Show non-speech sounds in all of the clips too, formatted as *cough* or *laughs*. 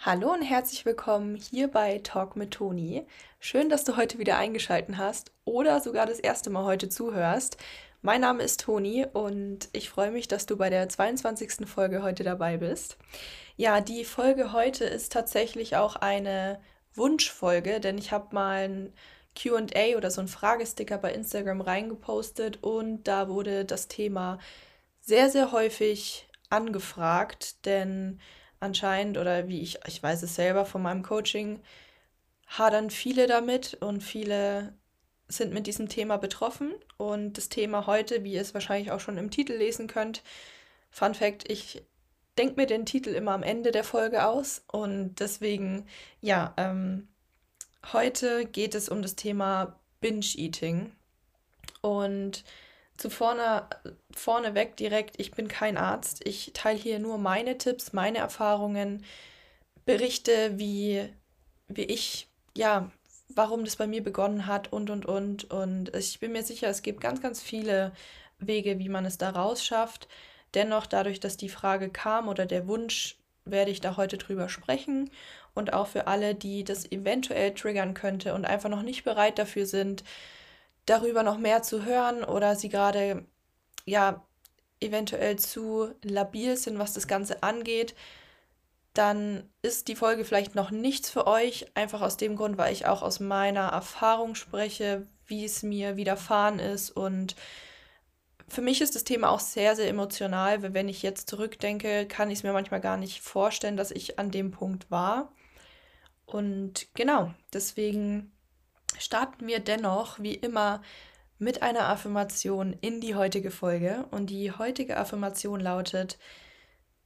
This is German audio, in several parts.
Hallo und herzlich willkommen hier bei Talk mit Toni. Schön, dass du heute wieder eingeschaltet hast oder sogar das erste Mal heute zuhörst. Mein Name ist Toni und ich freue mich, dass du bei der 22. Folge heute dabei bist. Ja, die Folge heute ist tatsächlich auch eine Wunschfolge, denn ich habe mal ein QA oder so ein Fragesticker bei Instagram reingepostet und da wurde das Thema sehr, sehr häufig angefragt, denn anscheinend oder wie ich, ich weiß es selber von meinem Coaching, hadern viele damit und viele sind mit diesem Thema betroffen. Und das Thema heute, wie ihr es wahrscheinlich auch schon im Titel lesen könnt, Fun Fact, ich denke mir den Titel immer am Ende der Folge aus. Und deswegen, ja, ähm, heute geht es um das Thema Binge-Eating. Und zu vorne, vorneweg direkt, ich bin kein Arzt. Ich teile hier nur meine Tipps, meine Erfahrungen, berichte, wie, wie ich, ja, warum das bei mir begonnen hat und, und, und. Und ich bin mir sicher, es gibt ganz, ganz viele Wege, wie man es da rausschafft. Dennoch, dadurch, dass die Frage kam oder der Wunsch, werde ich da heute drüber sprechen. Und auch für alle, die das eventuell triggern könnte und einfach noch nicht bereit dafür sind, darüber noch mehr zu hören oder sie gerade ja eventuell zu labil sind, was das Ganze angeht, dann ist die Folge vielleicht noch nichts für euch. Einfach aus dem Grund, weil ich auch aus meiner Erfahrung spreche, wie es mir widerfahren ist. Und für mich ist das Thema auch sehr, sehr emotional. weil Wenn ich jetzt zurückdenke, kann ich es mir manchmal gar nicht vorstellen, dass ich an dem Punkt war. Und genau, deswegen starten wir dennoch wie immer mit einer Affirmation in die heutige Folge. Und die heutige Affirmation lautet,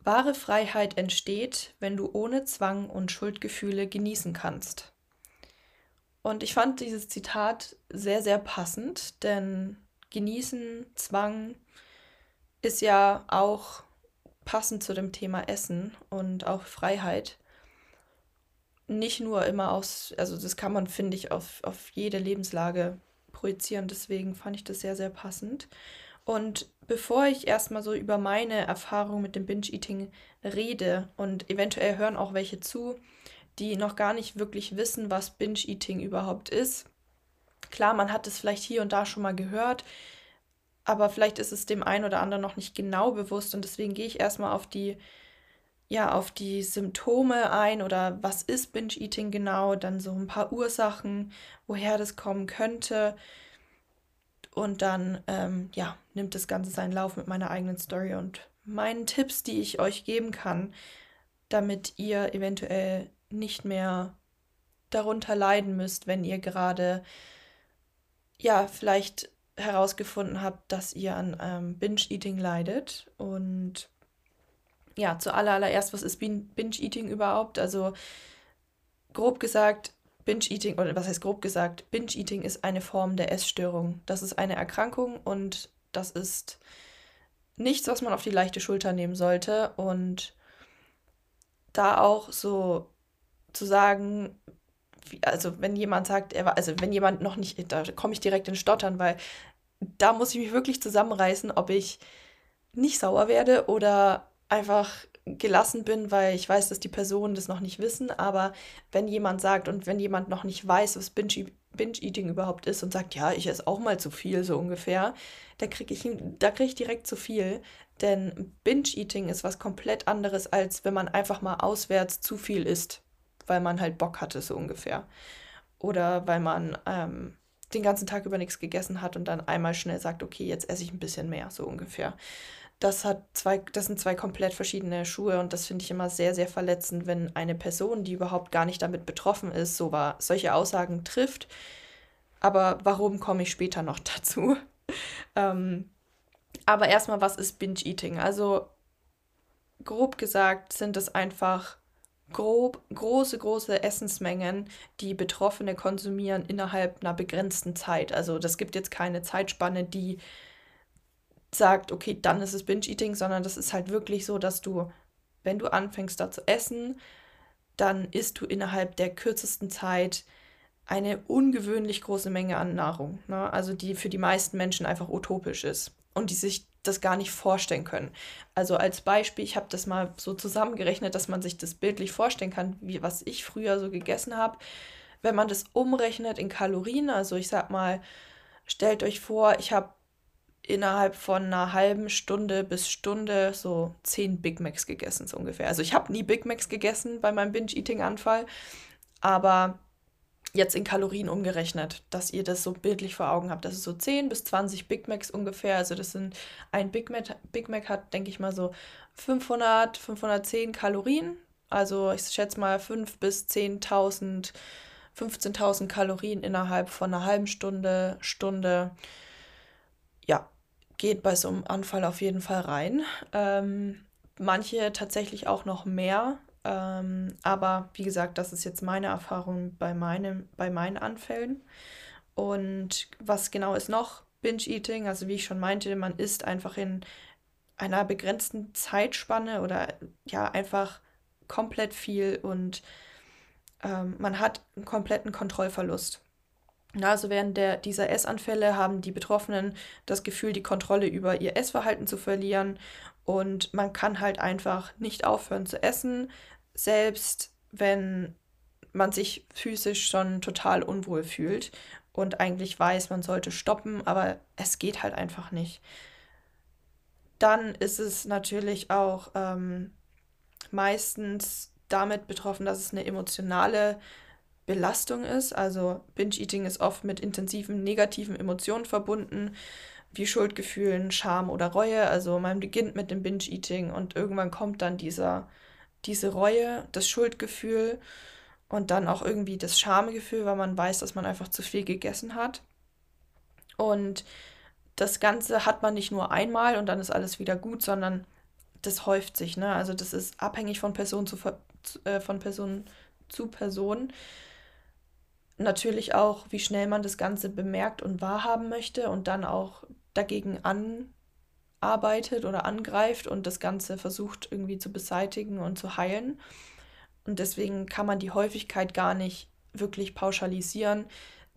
wahre Freiheit entsteht, wenn du ohne Zwang und Schuldgefühle genießen kannst. Und ich fand dieses Zitat sehr, sehr passend, denn genießen, Zwang ist ja auch passend zu dem Thema Essen und auch Freiheit nicht nur immer aus, also das kann man, finde ich, auf, auf jede Lebenslage projizieren. Deswegen fand ich das sehr, sehr passend. Und bevor ich erstmal so über meine Erfahrung mit dem Binge-Eating rede und eventuell hören auch welche zu, die noch gar nicht wirklich wissen, was Binge-Eating überhaupt ist. Klar, man hat es vielleicht hier und da schon mal gehört, aber vielleicht ist es dem einen oder anderen noch nicht genau bewusst und deswegen gehe ich erstmal auf die ja, auf die Symptome ein oder was ist Binge-Eating genau, dann so ein paar Ursachen, woher das kommen könnte. Und dann, ähm, ja, nimmt das Ganze seinen Lauf mit meiner eigenen Story und meinen Tipps, die ich euch geben kann, damit ihr eventuell nicht mehr darunter leiden müsst, wenn ihr gerade, ja, vielleicht herausgefunden habt, dass ihr an ähm, Binge-Eating leidet. Und ja, zuallererst, was ist Binge-Eating überhaupt? Also grob gesagt, Binge-Eating, oder was heißt grob gesagt, Binge-Eating ist eine Form der Essstörung. Das ist eine Erkrankung und das ist nichts, was man auf die leichte Schulter nehmen sollte. Und da auch so zu sagen, also wenn jemand sagt, er war, also wenn jemand noch nicht, da komme ich direkt in Stottern, weil da muss ich mich wirklich zusammenreißen, ob ich nicht sauer werde oder einfach gelassen bin, weil ich weiß, dass die Personen das noch nicht wissen. Aber wenn jemand sagt und wenn jemand noch nicht weiß, was Binge-Eating überhaupt ist und sagt, ja, ich esse auch mal zu viel, so ungefähr, da kriege ich, krieg ich direkt zu viel. Denn Binge-Eating ist was komplett anderes, als wenn man einfach mal auswärts zu viel isst, weil man halt Bock hatte, so ungefähr. Oder weil man ähm, den ganzen Tag über nichts gegessen hat und dann einmal schnell sagt, okay, jetzt esse ich ein bisschen mehr, so ungefähr das hat zwei, das sind zwei komplett verschiedene Schuhe und das finde ich immer sehr, sehr verletzend, wenn eine Person, die überhaupt gar nicht damit betroffen ist, so war, solche Aussagen trifft. Aber warum komme ich später noch *laughs* dazu? ähm, aber erstmal, was ist Binge-Eating? Also grob gesagt sind es einfach grob, große, große Essensmengen, die Betroffene konsumieren innerhalb einer begrenzten Zeit. Also das gibt jetzt keine Zeitspanne, die sagt, okay, dann ist es Binge-Eating, sondern das ist halt wirklich so, dass du, wenn du anfängst da zu essen, dann isst du innerhalb der kürzesten Zeit eine ungewöhnlich große Menge an Nahrung. Ne? Also die für die meisten Menschen einfach utopisch ist. Und die sich das gar nicht vorstellen können. Also als Beispiel, ich habe das mal so zusammengerechnet, dass man sich das bildlich vorstellen kann, wie was ich früher so gegessen habe. Wenn man das umrechnet in Kalorien, also ich sag mal, stellt euch vor, ich habe innerhalb von einer halben Stunde bis Stunde so zehn Big Macs gegessen, so ungefähr. Also ich habe nie Big Macs gegessen bei meinem Binge-Eating-Anfall, aber jetzt in Kalorien umgerechnet, dass ihr das so bildlich vor Augen habt. Das ist so 10 bis 20 Big Macs ungefähr. Also das sind, ein Big Mac, Big Mac hat, denke ich mal, so 500, 510 Kalorien. Also ich schätze mal 5 bis 10.000, 15.000 Kalorien innerhalb von einer halben Stunde, Stunde. Ja, geht bei so einem Anfall auf jeden Fall rein. Ähm, manche tatsächlich auch noch mehr. Ähm, aber wie gesagt, das ist jetzt meine Erfahrung bei, meinem, bei meinen Anfällen. Und was genau ist noch Binge-Eating? Also wie ich schon meinte, man isst einfach in einer begrenzten Zeitspanne oder ja einfach komplett viel und ähm, man hat einen kompletten Kontrollverlust. Also während der, dieser Essanfälle haben die Betroffenen das Gefühl, die Kontrolle über ihr Essverhalten zu verlieren und man kann halt einfach nicht aufhören zu essen, selbst wenn man sich physisch schon total unwohl fühlt und eigentlich weiß, man sollte stoppen, aber es geht halt einfach nicht. Dann ist es natürlich auch ähm, meistens damit betroffen, dass es eine emotionale Belastung ist. Also Binge-Eating ist oft mit intensiven negativen Emotionen verbunden, wie Schuldgefühlen, Scham oder Reue. Also man beginnt mit dem Binge-Eating und irgendwann kommt dann dieser diese Reue, das Schuldgefühl und dann auch irgendwie das Schamgefühl, weil man weiß, dass man einfach zu viel gegessen hat. Und das Ganze hat man nicht nur einmal und dann ist alles wieder gut, sondern das häuft sich. Ne? Also das ist abhängig von Person zu, äh, von Person zu Person. Natürlich auch, wie schnell man das Ganze bemerkt und wahrhaben möchte und dann auch dagegen an arbeitet oder angreift und das Ganze versucht irgendwie zu beseitigen und zu heilen. Und deswegen kann man die Häufigkeit gar nicht wirklich pauschalisieren,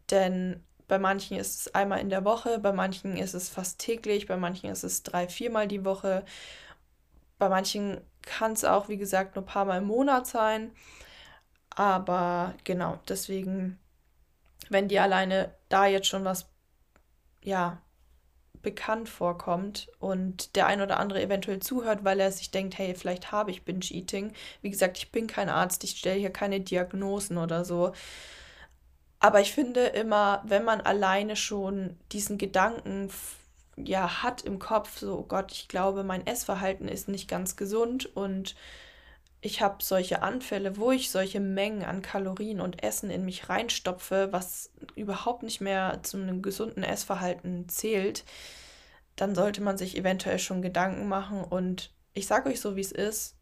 denn bei manchen ist es einmal in der Woche, bei manchen ist es fast täglich, bei manchen ist es drei, viermal die Woche, bei manchen kann es auch, wie gesagt, nur ein paar Mal im Monat sein. Aber genau, deswegen, wenn dir alleine da jetzt schon was, ja, bekannt vorkommt und der ein oder andere eventuell zuhört, weil er sich denkt, hey, vielleicht habe ich Binge-Eating. Wie gesagt, ich bin kein Arzt, ich stelle hier keine Diagnosen oder so. Aber ich finde immer, wenn man alleine schon diesen Gedanken ja hat im Kopf, so oh Gott, ich glaube, mein Essverhalten ist nicht ganz gesund und ich habe solche Anfälle, wo ich solche Mengen an Kalorien und Essen in mich reinstopfe, was überhaupt nicht mehr zu einem gesunden Essverhalten zählt, dann sollte man sich eventuell schon Gedanken machen und ich sage euch so, wie es ist,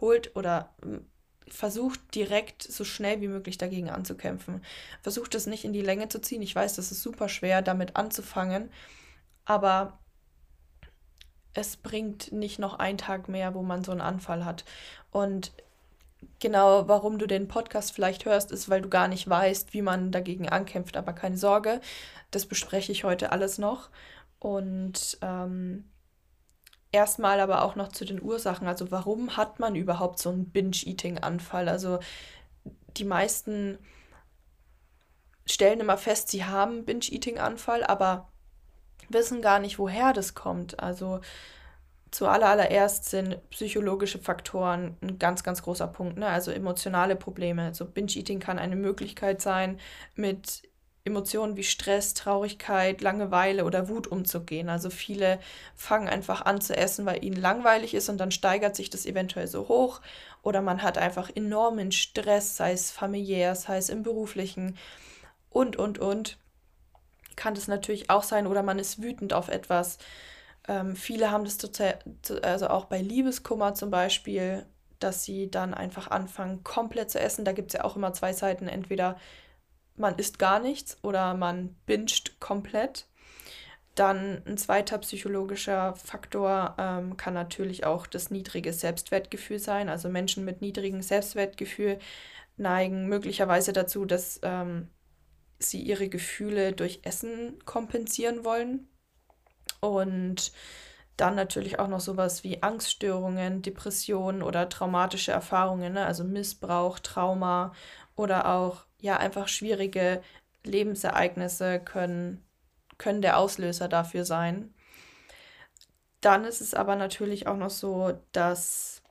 holt oder hm, versucht direkt so schnell wie möglich dagegen anzukämpfen. Versucht es nicht in die Länge zu ziehen. Ich weiß, das ist super schwer, damit anzufangen, aber es bringt nicht noch einen Tag mehr, wo man so einen Anfall hat. Und genau, warum du den Podcast vielleicht hörst, ist, weil du gar nicht weißt, wie man dagegen ankämpft. Aber keine Sorge, das bespreche ich heute alles noch. Und ähm, erstmal aber auch noch zu den Ursachen. Also warum hat man überhaupt so einen Binge-Eating-Anfall? Also die meisten stellen immer fest, sie haben Binge-Eating-Anfall, aber wissen gar nicht, woher das kommt. Also zuallererst sind psychologische Faktoren ein ganz, ganz großer Punkt, ne? also emotionale Probleme. Also Binge-Eating kann eine Möglichkeit sein, mit Emotionen wie Stress, Traurigkeit, Langeweile oder Wut umzugehen. Also viele fangen einfach an zu essen, weil ihnen langweilig ist und dann steigert sich das eventuell so hoch. Oder man hat einfach enormen Stress, sei es familiär, sei es im beruflichen und, und, und kann das natürlich auch sein oder man ist wütend auf etwas. Ähm, viele haben das total, also auch bei Liebeskummer zum Beispiel, dass sie dann einfach anfangen, komplett zu essen. Da gibt es ja auch immer zwei Seiten. Entweder man isst gar nichts oder man binscht komplett. Dann ein zweiter psychologischer Faktor ähm, kann natürlich auch das niedrige Selbstwertgefühl sein. Also Menschen mit niedrigem Selbstwertgefühl neigen möglicherweise dazu, dass ähm, sie ihre Gefühle durch Essen kompensieren wollen. Und Dann natürlich auch noch sowas wie Angststörungen, Depressionen oder traumatische Erfahrungen, ne? also Missbrauch, Trauma oder auch ja einfach schwierige Lebensereignisse können, können der Auslöser dafür sein. Dann ist es aber natürlich auch noch so, dass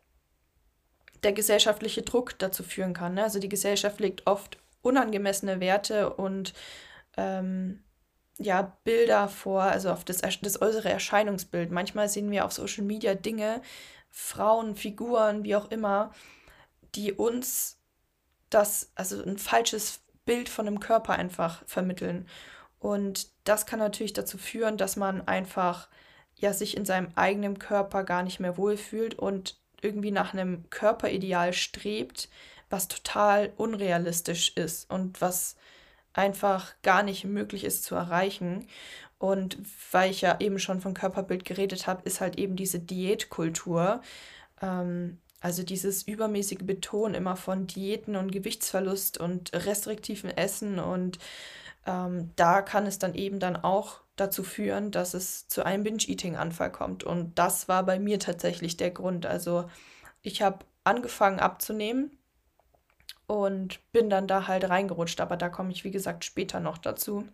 der gesellschaftliche Druck dazu führen kann. Ne? Also die Gesellschaft legt oft unangemessene Werte und ähm, ja, Bilder vor, also auf das, das äußere Erscheinungsbild. Manchmal sehen wir auf Social Media Dinge, Frauen, Figuren, wie auch immer, die uns das, also ein falsches Bild von einem Körper einfach vermitteln. Und das kann natürlich dazu führen, dass man einfach ja sich in seinem eigenen Körper gar nicht mehr wohlfühlt und irgendwie nach einem Körperideal strebt, was total unrealistisch ist und was einfach gar nicht möglich ist zu erreichen. Und weil ich ja eben schon von Körperbild geredet habe, ist halt eben diese Diätkultur. Ähm, also dieses übermäßige Betonen immer von Diäten und Gewichtsverlust und restriktiven Essen. Und ähm, da kann es dann eben dann auch dazu führen, dass es zu einem Binge-Eating-Anfall kommt. Und das war bei mir tatsächlich der Grund. Also ich habe angefangen abzunehmen und bin dann da halt reingerutscht. Aber da komme ich, wie gesagt, später noch dazu.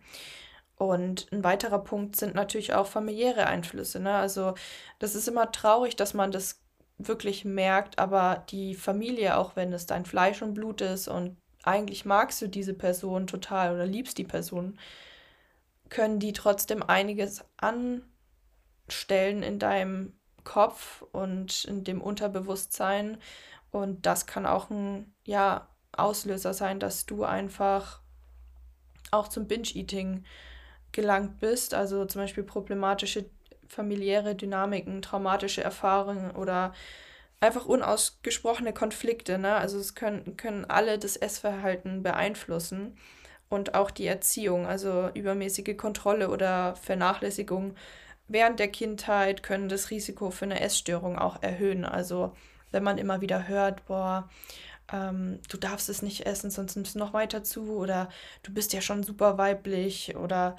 Und ein weiterer Punkt sind natürlich auch familiäre Einflüsse. Ne? Also das ist immer traurig, dass man das wirklich merkt, aber die Familie, auch wenn es dein Fleisch und Blut ist und eigentlich magst du diese Person total oder liebst die Person, können die trotzdem einiges anstellen in deinem Kopf und in dem Unterbewusstsein. Und das kann auch ein, ja, Auslöser sein, dass du einfach auch zum Binge-Eating gelangt bist. Also zum Beispiel problematische familiäre Dynamiken, traumatische Erfahrungen oder einfach unausgesprochene Konflikte. Ne? Also es können, können alle das Essverhalten beeinflussen und auch die Erziehung, also übermäßige Kontrolle oder Vernachlässigung während der Kindheit können das Risiko für eine Essstörung auch erhöhen. Also wenn man immer wieder hört, boah, ähm, du darfst es nicht essen, sonst nimmst du noch weiter zu oder du bist ja schon super weiblich oder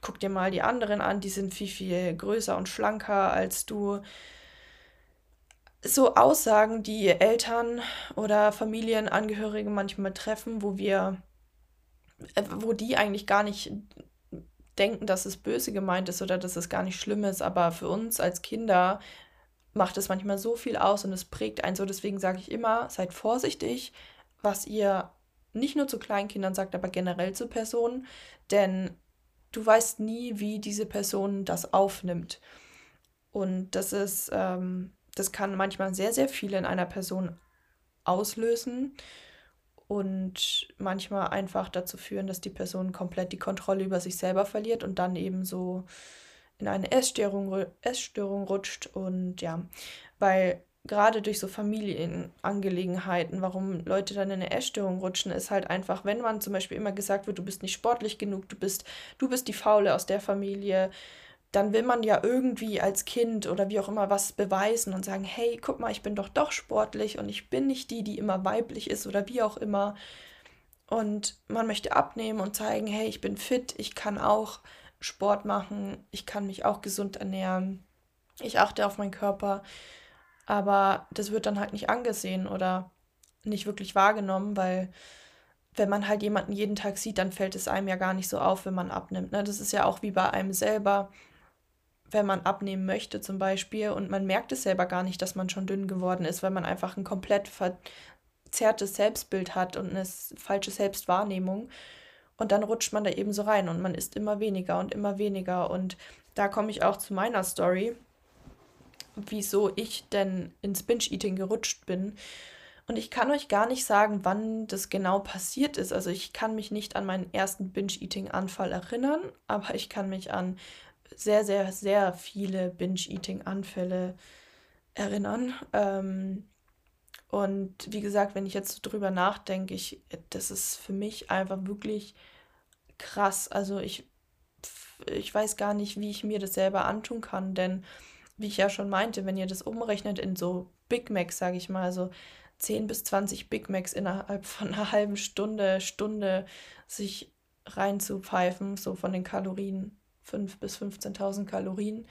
guck dir mal die anderen an, die sind viel, viel größer und schlanker als du. So Aussagen, die Eltern oder Familienangehörige manchmal treffen, wo wir, äh, wo die eigentlich gar nicht denken, dass es böse gemeint ist oder dass es gar nicht schlimm ist, aber für uns als Kinder macht es manchmal so viel aus und es prägt einen so. Deswegen sage ich immer, seid vorsichtig, was ihr nicht nur zu Kleinkindern sagt, aber generell zu Personen, denn du weißt nie, wie diese Person das aufnimmt. Und das ist, ähm, das kann manchmal sehr, sehr viel in einer Person auslösen und manchmal einfach dazu führen, dass die Person komplett die Kontrolle über sich selber verliert und dann eben so in eine Essstörung, Essstörung rutscht. Und ja, weil gerade durch so Familienangelegenheiten, warum Leute dann in eine Essstörung rutschen, ist halt einfach, wenn man zum Beispiel immer gesagt wird, du bist nicht sportlich genug, du bist, du bist die Faule aus der Familie, dann will man ja irgendwie als Kind oder wie auch immer was beweisen und sagen, hey, guck mal, ich bin doch doch sportlich und ich bin nicht die, die immer weiblich ist oder wie auch immer. Und man möchte abnehmen und zeigen, hey, ich bin fit, ich kann auch Sport machen, ich kann mich auch gesund ernähren, ich achte auf meinen Körper. Aber das wird dann halt nicht angesehen oder nicht wirklich wahrgenommen, weil wenn man halt jemanden jeden Tag sieht, dann fällt es einem ja gar nicht so auf, wenn man abnimmt. Ne? Das ist ja auch wie bei einem selber, wenn man abnehmen möchte zum Beispiel und man merkt es selber gar nicht, dass man schon dünn geworden ist, weil man einfach ein komplett verzerrtes Selbstbild hat und eine falsche Selbstwahrnehmung. Und dann rutscht man da eben so rein und man isst immer weniger und immer weniger. Und da komme ich auch zu meiner Story, wieso ich denn ins Binge-Eating gerutscht bin. Und ich kann euch gar nicht sagen, wann das genau passiert ist. Also ich kann mich nicht an meinen ersten Binge-Eating-Anfall erinnern, aber ich kann mich an sehr, sehr, sehr viele Binge-Eating-Anfälle erinnern. Ähm, und wie gesagt, wenn ich jetzt drüber nachdenke, ich, das ist für mich einfach wirklich krass. Also ich, ich weiß gar nicht, wie ich mir das selber antun kann, denn wie ich ja schon meinte, wenn ihr das umrechnet in so Big Macs, sage ich mal, so 10 bis 20 Big Macs innerhalb *laughs* von einer halben Stunde, Stunde sich reinzupfeifen, so von den Kalorien, 5 bis 15.000 Kalorien,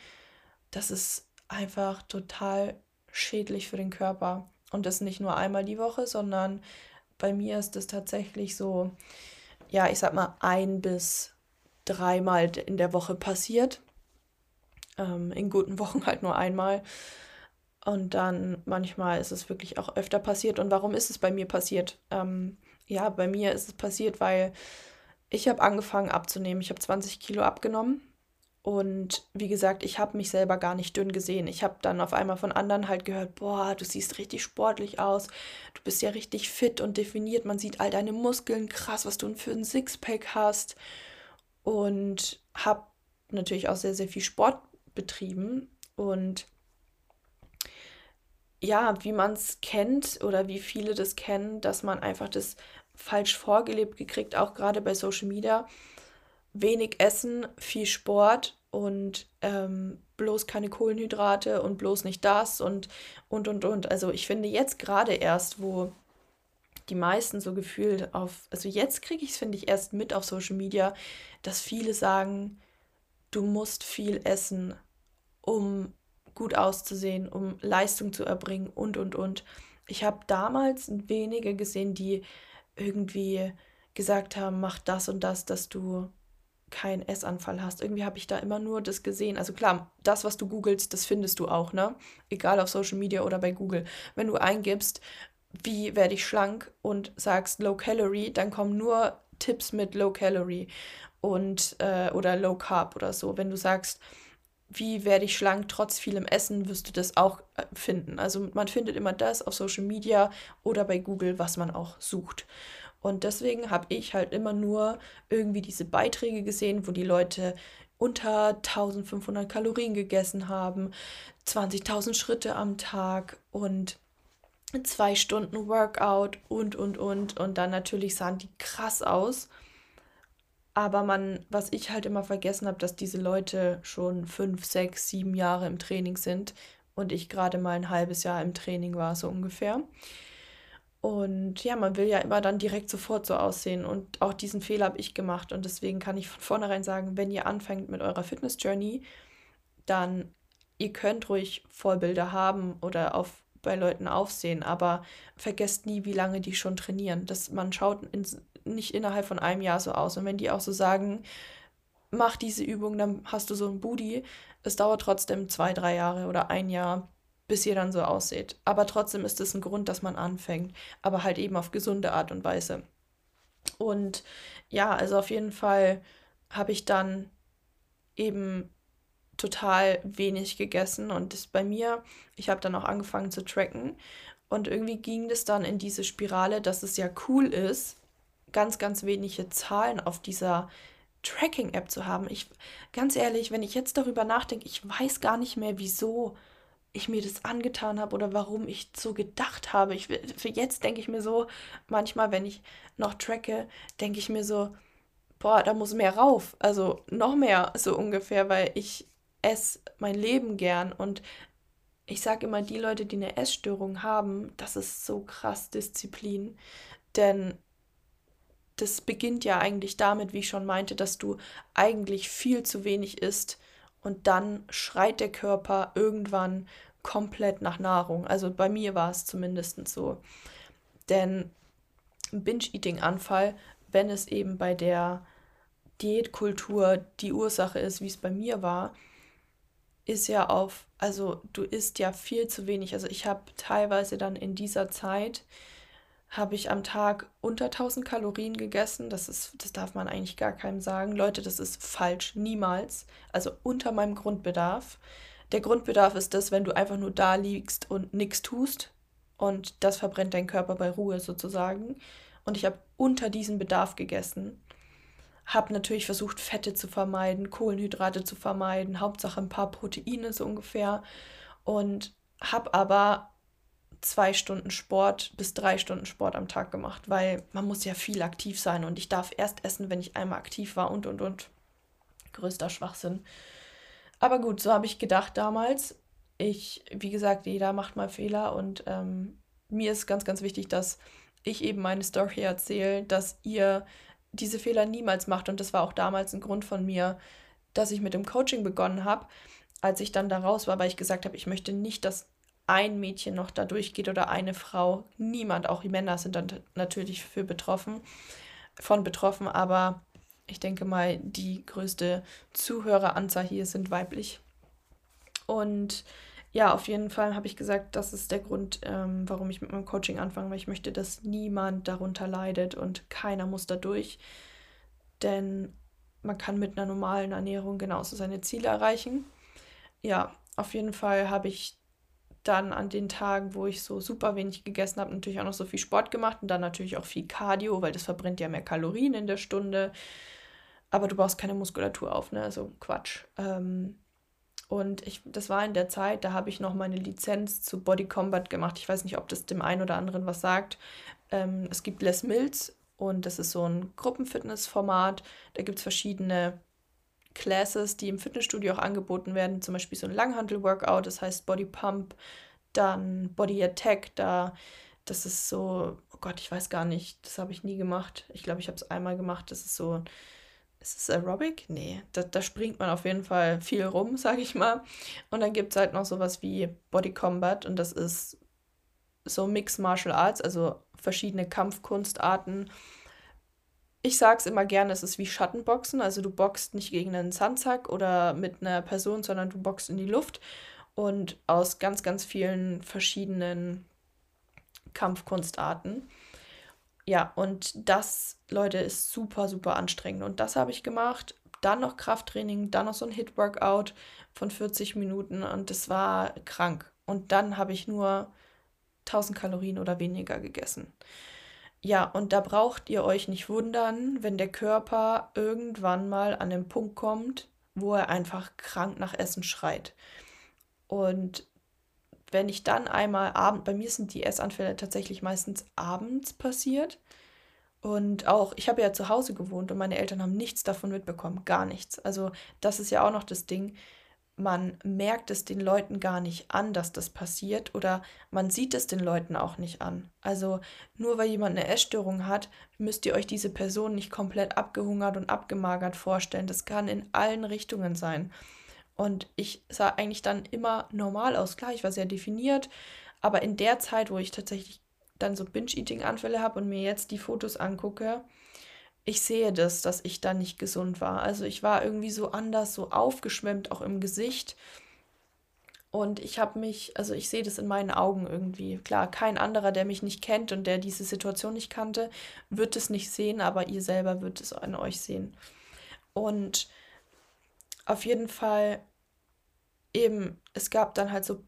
das ist einfach total schädlich für den Körper. Und das nicht nur einmal die Woche, sondern bei mir ist es tatsächlich so, ja, ich sag mal, ein bis dreimal in der Woche passiert. Ähm, in guten *laughs* Wochen halt nur einmal. Und dann manchmal ist es wirklich auch öfter passiert. Und warum ist es bei mir passiert? Ähm, ja, bei mir ist es passiert, weil ich habe angefangen abzunehmen. Ich habe 20 Kilo abgenommen. Und wie gesagt, ich habe mich selber gar nicht dünn gesehen. Ich habe dann auf einmal von anderen halt gehört, boah, du siehst richtig sportlich aus, du bist ja richtig fit und definiert, man sieht all deine Muskeln, krass, was du für ein Sixpack hast. Und habe natürlich auch sehr, sehr viel Sport betrieben. Und ja, wie man es kennt oder wie viele das kennen, dass man einfach das falsch vorgelebt gekriegt, auch gerade bei Social Media. Wenig Essen, viel Sport und ähm, bloß keine Kohlenhydrate und bloß nicht das und und und und. Also ich finde jetzt gerade erst, wo die meisten so gefühlt auf, also jetzt kriege ich es, finde ich, erst mit auf Social Media, dass viele sagen, du musst viel essen, um gut auszusehen, um Leistung zu erbringen und, und, und. Ich habe damals wenige gesehen, die irgendwie gesagt haben, mach das und das, dass du keinen Essanfall hast. Irgendwie habe ich da immer nur das gesehen. Also klar, das, was du googelst, das findest du auch, ne? Egal auf Social Media oder bei Google. Wenn du eingibst, wie werde ich schlank und sagst Low Calorie, dann kommen nur Tipps mit Low Calorie und äh, oder Low Carb oder so. Wenn du sagst, wie werde ich schlank trotz vielem Essen, wirst du das auch äh, finden. Also man findet immer das auf Social Media oder bei Google, was man auch sucht. Und deswegen habe ich halt immer nur irgendwie diese Beiträge gesehen, wo die Leute unter 1500 Kalorien gegessen haben, 20.000 Schritte am Tag und zwei Stunden Workout und, und, und. Und dann natürlich sahen die krass aus. Aber man, was ich halt immer vergessen habe, dass diese Leute schon fünf, sechs, sieben Jahre im Training sind und ich gerade mal ein halbes Jahr im Training war, so ungefähr. Und ja, man will ja immer dann direkt sofort so aussehen. Und auch diesen Fehler habe ich gemacht. Und deswegen kann ich von vornherein sagen, wenn ihr anfängt mit eurer Fitness-Journey, dann ihr könnt ruhig Vorbilder haben oder auf bei Leuten aufsehen, aber vergesst nie, wie lange die schon trainieren. Das, man schaut in, nicht innerhalb von einem Jahr so aus. Und wenn die auch so sagen, mach diese Übung, dann hast du so ein Booty, es dauert trotzdem zwei, drei Jahre oder ein Jahr, bis ihr dann so aussieht. Aber trotzdem ist es ein Grund, dass man anfängt, aber halt eben auf gesunde Art und Weise. Und ja, also auf jeden Fall habe ich dann eben total wenig gegessen und das bei mir, ich habe dann auch angefangen zu tracken und irgendwie ging das dann in diese Spirale, dass es ja cool ist, ganz, ganz wenige Zahlen auf dieser Tracking-App zu haben. Ich, ganz ehrlich, wenn ich jetzt darüber nachdenke, ich weiß gar nicht mehr, wieso ich mir das angetan habe oder warum ich so gedacht habe. Ich, für jetzt denke ich mir so, manchmal, wenn ich noch tracke, denke ich mir so, boah, da muss mehr rauf. Also noch mehr so ungefähr, weil ich esse mein Leben gern und ich sage immer, die Leute, die eine Essstörung haben, das ist so krass Disziplin. Denn das beginnt ja eigentlich damit, wie ich schon meinte, dass du eigentlich viel zu wenig isst und dann schreit der Körper irgendwann komplett nach Nahrung. Also bei mir war es zumindest so. Denn Binge-Eating-Anfall, wenn es eben bei der Diätkultur die Ursache ist, wie es bei mir war, ist ja auf, also du isst ja viel zu wenig. Also ich habe teilweise dann in dieser Zeit, habe ich am Tag unter 1000 Kalorien gegessen. Das ist, das darf man eigentlich gar keinem sagen. Leute, das ist falsch, niemals. Also unter meinem Grundbedarf. Der Grundbedarf ist das, wenn du einfach nur da liegst und nichts tust. Und das verbrennt dein Körper bei Ruhe sozusagen. Und ich habe unter diesem Bedarf gegessen habe natürlich versucht, Fette zu vermeiden, Kohlenhydrate zu vermeiden, Hauptsache ein paar Proteine so ungefähr. Und habe aber zwei Stunden Sport bis drei Stunden Sport am Tag gemacht, weil man muss ja viel aktiv sein und ich darf erst essen, wenn ich einmal aktiv war und und und. Größter Schwachsinn. Aber gut, so habe ich gedacht damals. Ich, wie gesagt, jeder macht mal Fehler und ähm, mir ist ganz, ganz wichtig, dass ich eben meine Story erzähle, dass ihr diese Fehler niemals macht. Und das war auch damals ein Grund von mir, dass ich mit dem Coaching begonnen habe. als ich dann da raus war, weil ich gesagt habe, ich möchte nicht, dass ein Mädchen noch da durchgeht oder eine Frau. Niemand, auch die Männer sind dann natürlich für betroffen, von betroffen, aber ich denke mal, die größte Zuhöreranzahl hier sind weiblich. Und ja, auf jeden Fall habe ich gesagt, das ist der Grund, ähm, warum ich mit meinem Coaching anfange, weil ich möchte, dass niemand darunter leidet und keiner muss da durch. Denn man kann mit einer normalen Ernährung genauso seine Ziele erreichen. Ja, auf jeden Fall habe ich dann an den Tagen, wo ich so super wenig gegessen habe, natürlich auch noch so viel Sport gemacht und dann natürlich auch viel Cardio, weil das verbrennt ja mehr Kalorien in der Stunde. Aber du baust keine Muskulatur auf, ne? Also Quatsch. Ähm, und ich, das war in der Zeit, da habe ich noch meine Lizenz zu Body Combat gemacht. Ich weiß nicht, ob das dem einen oder anderen was sagt. Ähm, es gibt Les Mills und das ist so ein Gruppenfitnessformat. Da gibt es verschiedene Classes, die im Fitnessstudio auch angeboten werden. Zum Beispiel so ein Langhantel-Workout, das heißt Body Pump, dann Body Attack, da das ist so, oh Gott, ich weiß gar nicht, das habe ich nie gemacht. Ich glaube, ich habe es einmal gemacht. Das ist so ist es Aerobic? Nee, da, da springt man auf jeden Fall viel rum, *laughs* sage ich mal. Und dann gibt es halt noch sowas wie Body Combat und das ist so Mixed Martial Arts, also verschiedene Kampfkunstarten. Ich sage es immer gerne, es ist wie Schattenboxen, also du boxst nicht gegen einen Sandsack oder mit einer Person, sondern du boxst in die Luft und aus ganz, ganz vielen verschiedenen Kampfkunstarten. Ja, und das, Leute, ist super, super anstrengend. Und das habe ich gemacht. Dann noch Krafttraining, dann noch so ein Hit-Workout von 40 Minuten und das war krank. Und dann habe ich nur 1000 Kalorien oder weniger gegessen. Ja, und da braucht ihr euch nicht wundern, wenn der Körper irgendwann mal an den Punkt kommt, wo er einfach krank nach Essen schreit. Und wenn ich dann einmal abend, bei mir sind die Essanfälle tatsächlich meistens abends passiert. Und auch, ich habe ja zu Hause gewohnt und meine Eltern haben nichts davon mitbekommen, gar nichts. Also das ist ja auch noch das Ding. Man merkt es den Leuten gar nicht an, dass das passiert oder man sieht es den Leuten auch nicht an. Also nur weil jemand eine Essstörung hat, müsst ihr euch diese Person nicht komplett abgehungert und abgemagert vorstellen. Das kann in allen Richtungen sein. Und ich sah eigentlich dann immer normal aus. Klar, ich war sehr definiert, aber in der Zeit, wo ich tatsächlich dann so Binge-Eating-Anfälle habe und mir jetzt die Fotos angucke, ich sehe das, dass ich dann nicht gesund war. Also ich war irgendwie so anders, so aufgeschwemmt, auch im Gesicht. Und ich habe mich, also ich sehe das in meinen Augen irgendwie. Klar, kein anderer, der mich nicht kennt und der diese Situation nicht kannte, wird es nicht sehen, aber ihr selber wird es an euch sehen. Und auf jeden Fall eben, es gab dann halt so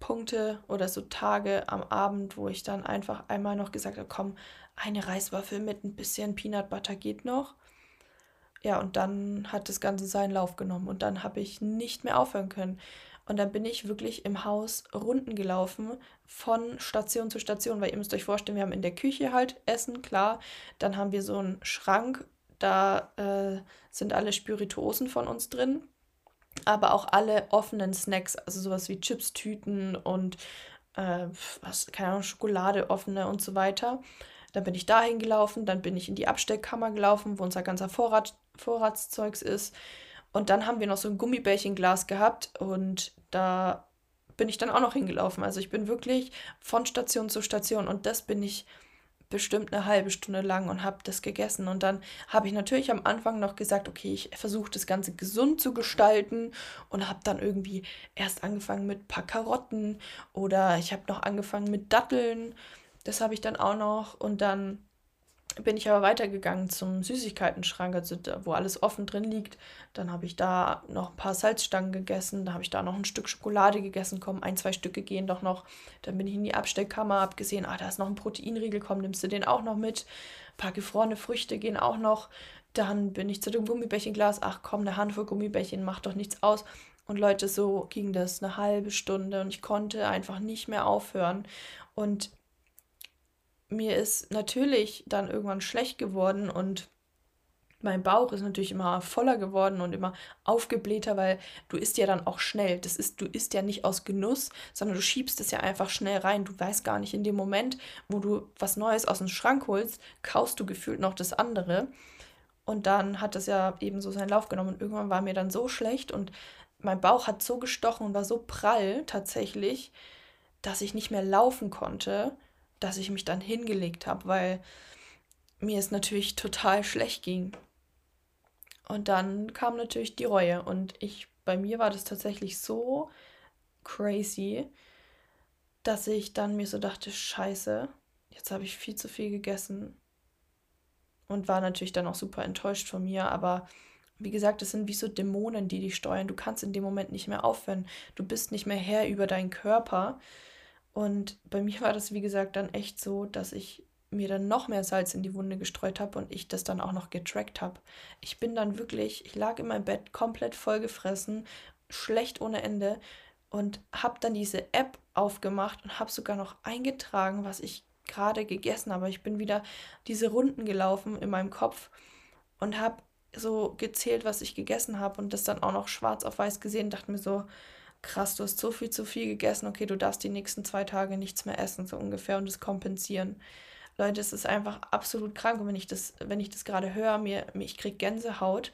Punkte oder so Tage am Abend, wo ich dann einfach einmal noch gesagt habe, komm, eine Reiswaffel mit ein bisschen Peanut Butter geht noch. Ja, und dann hat das Ganze seinen Lauf genommen und dann habe ich nicht mehr aufhören können. Und dann bin ich wirklich im Haus Runden gelaufen von Station zu Station, weil ihr müsst euch vorstellen, wir haben in der Küche halt Essen, klar. Dann haben wir so einen Schrank, da äh, sind alle Spirituosen von uns drin aber auch alle offenen Snacks, also sowas wie Chips-Tüten und äh, was, keine Ahnung, Schokolade offene und so weiter. Dann bin ich dahin gelaufen, dann bin ich in die Abstellkammer gelaufen, wo unser ganzer Vorrat, Vorratszeugs ist. Und dann haben wir noch so ein Gummibärchenglas gehabt und da bin ich dann auch noch hingelaufen. Also ich bin wirklich von Station zu Station und das bin ich bestimmt eine halbe Stunde lang und habe das gegessen. Und dann habe ich natürlich am Anfang noch gesagt, okay, ich versuche das Ganze gesund zu gestalten und habe dann irgendwie erst angefangen mit ein paar Karotten oder ich habe noch angefangen mit Datteln. Das habe ich dann auch noch und dann bin ich aber weitergegangen zum Süßigkeitenschrank, also da, wo alles offen drin liegt. Dann habe ich da noch ein paar Salzstangen gegessen, da habe ich da noch ein Stück Schokolade gegessen, komm, ein, zwei Stücke gehen doch noch. Dann bin ich in die Abstellkammer, habe gesehen, ah, da ist noch ein Proteinriegel, komm, nimmst du den auch noch mit. Ein paar gefrorene Früchte gehen auch noch. Dann bin ich zu dem Gummibärchenglas, ach komm, eine Handvoll Gummibärchen macht doch nichts aus. Und Leute, so ging das eine halbe Stunde und ich konnte einfach nicht mehr aufhören. Und mir ist natürlich dann irgendwann schlecht geworden und mein Bauch ist natürlich immer voller geworden und immer aufgeblähter, weil du isst ja dann auch schnell. Das ist, du isst ja nicht aus Genuss, sondern du schiebst es ja einfach schnell rein. Du weißt gar nicht, in dem Moment, wo du was Neues aus dem Schrank holst, kaust du gefühlt noch das andere. Und dann hat das ja eben so seinen Lauf genommen. Und irgendwann war mir dann so schlecht und mein Bauch hat so gestochen und war so prall tatsächlich, dass ich nicht mehr laufen konnte, dass ich mich dann hingelegt habe, weil mir es natürlich total schlecht ging. Und dann kam natürlich die Reue und ich bei mir war das tatsächlich so crazy, dass ich dann mir so dachte, scheiße, jetzt habe ich viel zu viel gegessen und war natürlich dann auch super enttäuscht von mir, aber wie gesagt, es sind wie so Dämonen, die dich steuern. Du kannst in dem Moment nicht mehr aufhören. Du bist nicht mehr Herr über deinen Körper. Und bei mir war das, wie gesagt, dann echt so, dass ich mir dann noch mehr Salz in die Wunde gestreut habe und ich das dann auch noch getrackt habe. Ich bin dann wirklich, ich lag in meinem Bett komplett vollgefressen, schlecht ohne Ende und habe dann diese App aufgemacht und habe sogar noch eingetragen, was ich gerade gegessen habe. Ich bin wieder diese Runden gelaufen in meinem Kopf und habe so gezählt, was ich gegessen habe und das dann auch noch schwarz auf weiß gesehen, dachte mir so, krass, du hast so viel zu viel gegessen, okay, du darfst die nächsten zwei Tage nichts mehr essen, so ungefähr, und das kompensieren. Leute, es ist einfach absolut krank. Und wenn ich das, wenn ich das gerade höre, mir, ich kriege Gänsehaut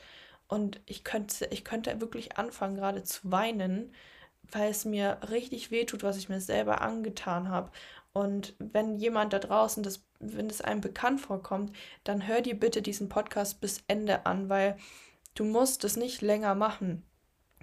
und ich könnte, ich könnte wirklich anfangen, gerade zu weinen, weil es mir richtig wehtut, was ich mir selber angetan habe. Und wenn jemand da draußen, das, wenn es einem bekannt vorkommt, dann hör dir bitte diesen Podcast bis Ende an, weil du musst es nicht länger machen.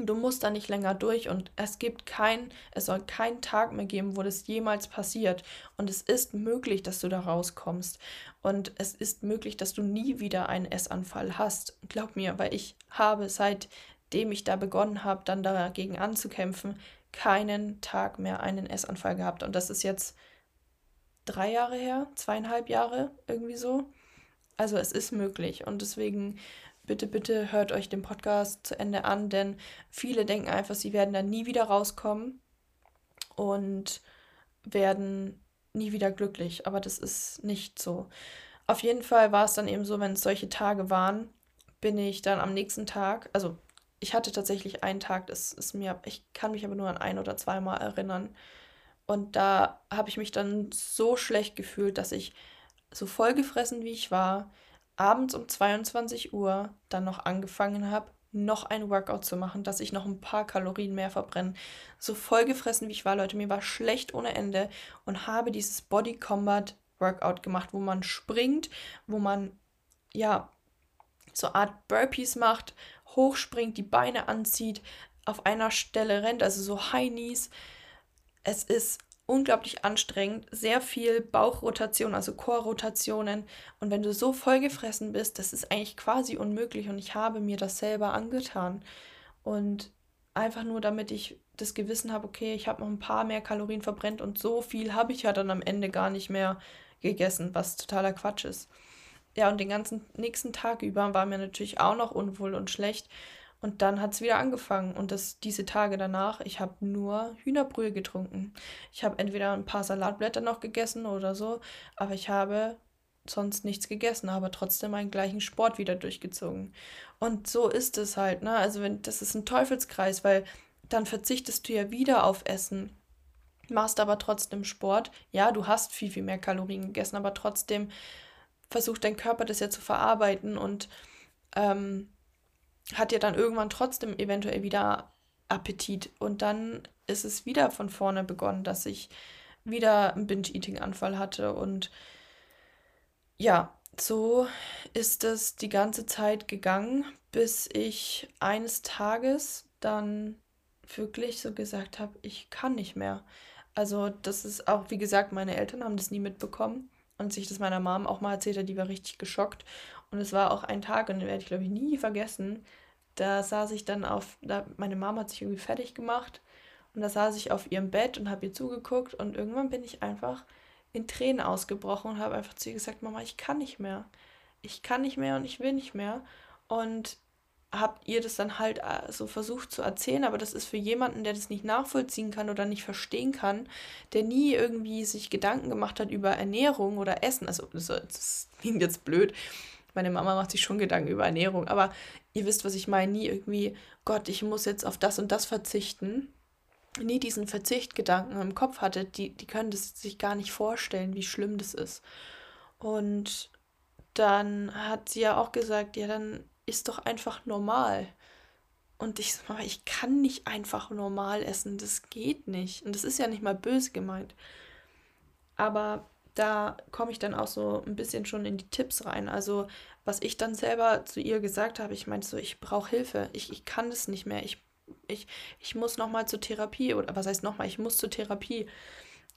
Du musst da nicht länger durch und es gibt kein, es soll keinen Tag mehr geben, wo das jemals passiert. Und es ist möglich, dass du da rauskommst. Und es ist möglich, dass du nie wieder einen Essanfall hast. Glaub mir, weil ich habe seitdem ich da begonnen habe, dann dagegen anzukämpfen, keinen Tag mehr einen Essanfall gehabt. Und das ist jetzt drei Jahre her, zweieinhalb Jahre, irgendwie so. Also es ist möglich. Und deswegen bitte, bitte hört euch den Podcast zu Ende an, denn viele denken einfach, sie werden dann nie wieder rauskommen und werden nie wieder glücklich. Aber das ist nicht so. Auf jeden Fall war es dann eben so, wenn es solche Tage waren, bin ich dann am nächsten Tag, also ich hatte tatsächlich einen Tag, das ist mir, ich kann mich aber nur an ein oder zweimal erinnern. Und da habe ich mich dann so schlecht gefühlt, dass ich so vollgefressen wie ich war, abends um 22 Uhr dann noch angefangen habe, noch ein Workout zu machen, dass ich noch ein paar Kalorien mehr verbrenne. So vollgefressen wie ich war, Leute, mir war schlecht ohne Ende und habe dieses Body Combat Workout gemacht, wo man springt, wo man ja so Art Burpees macht, hochspringt, die Beine anzieht, auf einer Stelle rennt, also so High Knees. Es ist unglaublich anstrengend, sehr viel Bauchrotation, also Chorrotationen. Und wenn du so vollgefressen bist, das ist eigentlich quasi unmöglich. Und ich habe mir das selber angetan. Und einfach nur, damit ich das Gewissen habe, okay, ich habe noch ein paar mehr Kalorien verbrennt und so viel habe ich ja dann am Ende gar nicht mehr gegessen, was totaler Quatsch ist. Ja, und den ganzen nächsten Tag über war mir natürlich auch noch unwohl und schlecht. Und dann hat es wieder angefangen. Und das, diese Tage danach, ich habe nur Hühnerbrühe getrunken. Ich habe entweder ein paar Salatblätter noch gegessen oder so, aber ich habe sonst nichts gegessen, aber trotzdem meinen gleichen Sport wieder durchgezogen. Und so ist es halt, ne? Also wenn, das ist ein Teufelskreis, weil dann verzichtest du ja wieder auf Essen, machst aber trotzdem Sport. Ja, du hast viel, viel mehr Kalorien gegessen, aber trotzdem versucht dein Körper das ja zu verarbeiten und ähm, hat ja dann irgendwann trotzdem eventuell wieder Appetit. Und dann ist es wieder von vorne begonnen, dass ich wieder einen Binge-Eating-Anfall hatte. Und ja, so ist es die ganze Zeit gegangen, bis ich eines Tages dann wirklich so gesagt habe, ich kann nicht mehr. Also das ist auch, wie gesagt, meine Eltern haben das nie mitbekommen und sich das meiner Mom auch mal erzählt hat, die war richtig geschockt. Und es war auch ein Tag, und den werde ich, glaube ich, nie vergessen. Da saß ich dann auf, da, meine Mama hat sich irgendwie fertig gemacht und da saß ich auf ihrem Bett und habe ihr zugeguckt und irgendwann bin ich einfach in Tränen ausgebrochen und habe einfach zu ihr gesagt, Mama, ich kann nicht mehr. Ich kann nicht mehr und ich will nicht mehr. Und habt ihr das dann halt äh, so versucht zu erzählen, aber das ist für jemanden, der das nicht nachvollziehen kann oder nicht verstehen kann, der nie irgendwie sich Gedanken gemacht hat über Ernährung oder Essen. Also das klingt jetzt blöd, meine Mama macht sich schon Gedanken über Ernährung, aber ihr wisst, was ich meine, nie irgendwie, Gott, ich muss jetzt auf das und das verzichten. Nie diesen Verzichtgedanken im Kopf hatte, die, die können das sich gar nicht vorstellen, wie schlimm das ist. Und dann hat sie ja auch gesagt, ja, dann ist doch einfach normal. Und ich, ich kann nicht einfach normal essen. Das geht nicht. Und das ist ja nicht mal böse gemeint. Aber da komme ich dann auch so ein bisschen schon in die Tipps rein. Also, was ich dann selber zu ihr gesagt habe, ich meinte so, ich brauche Hilfe. Ich, ich kann das nicht mehr. Ich, ich, ich muss nochmal zur Therapie. Oder was heißt nochmal? Ich muss zur Therapie.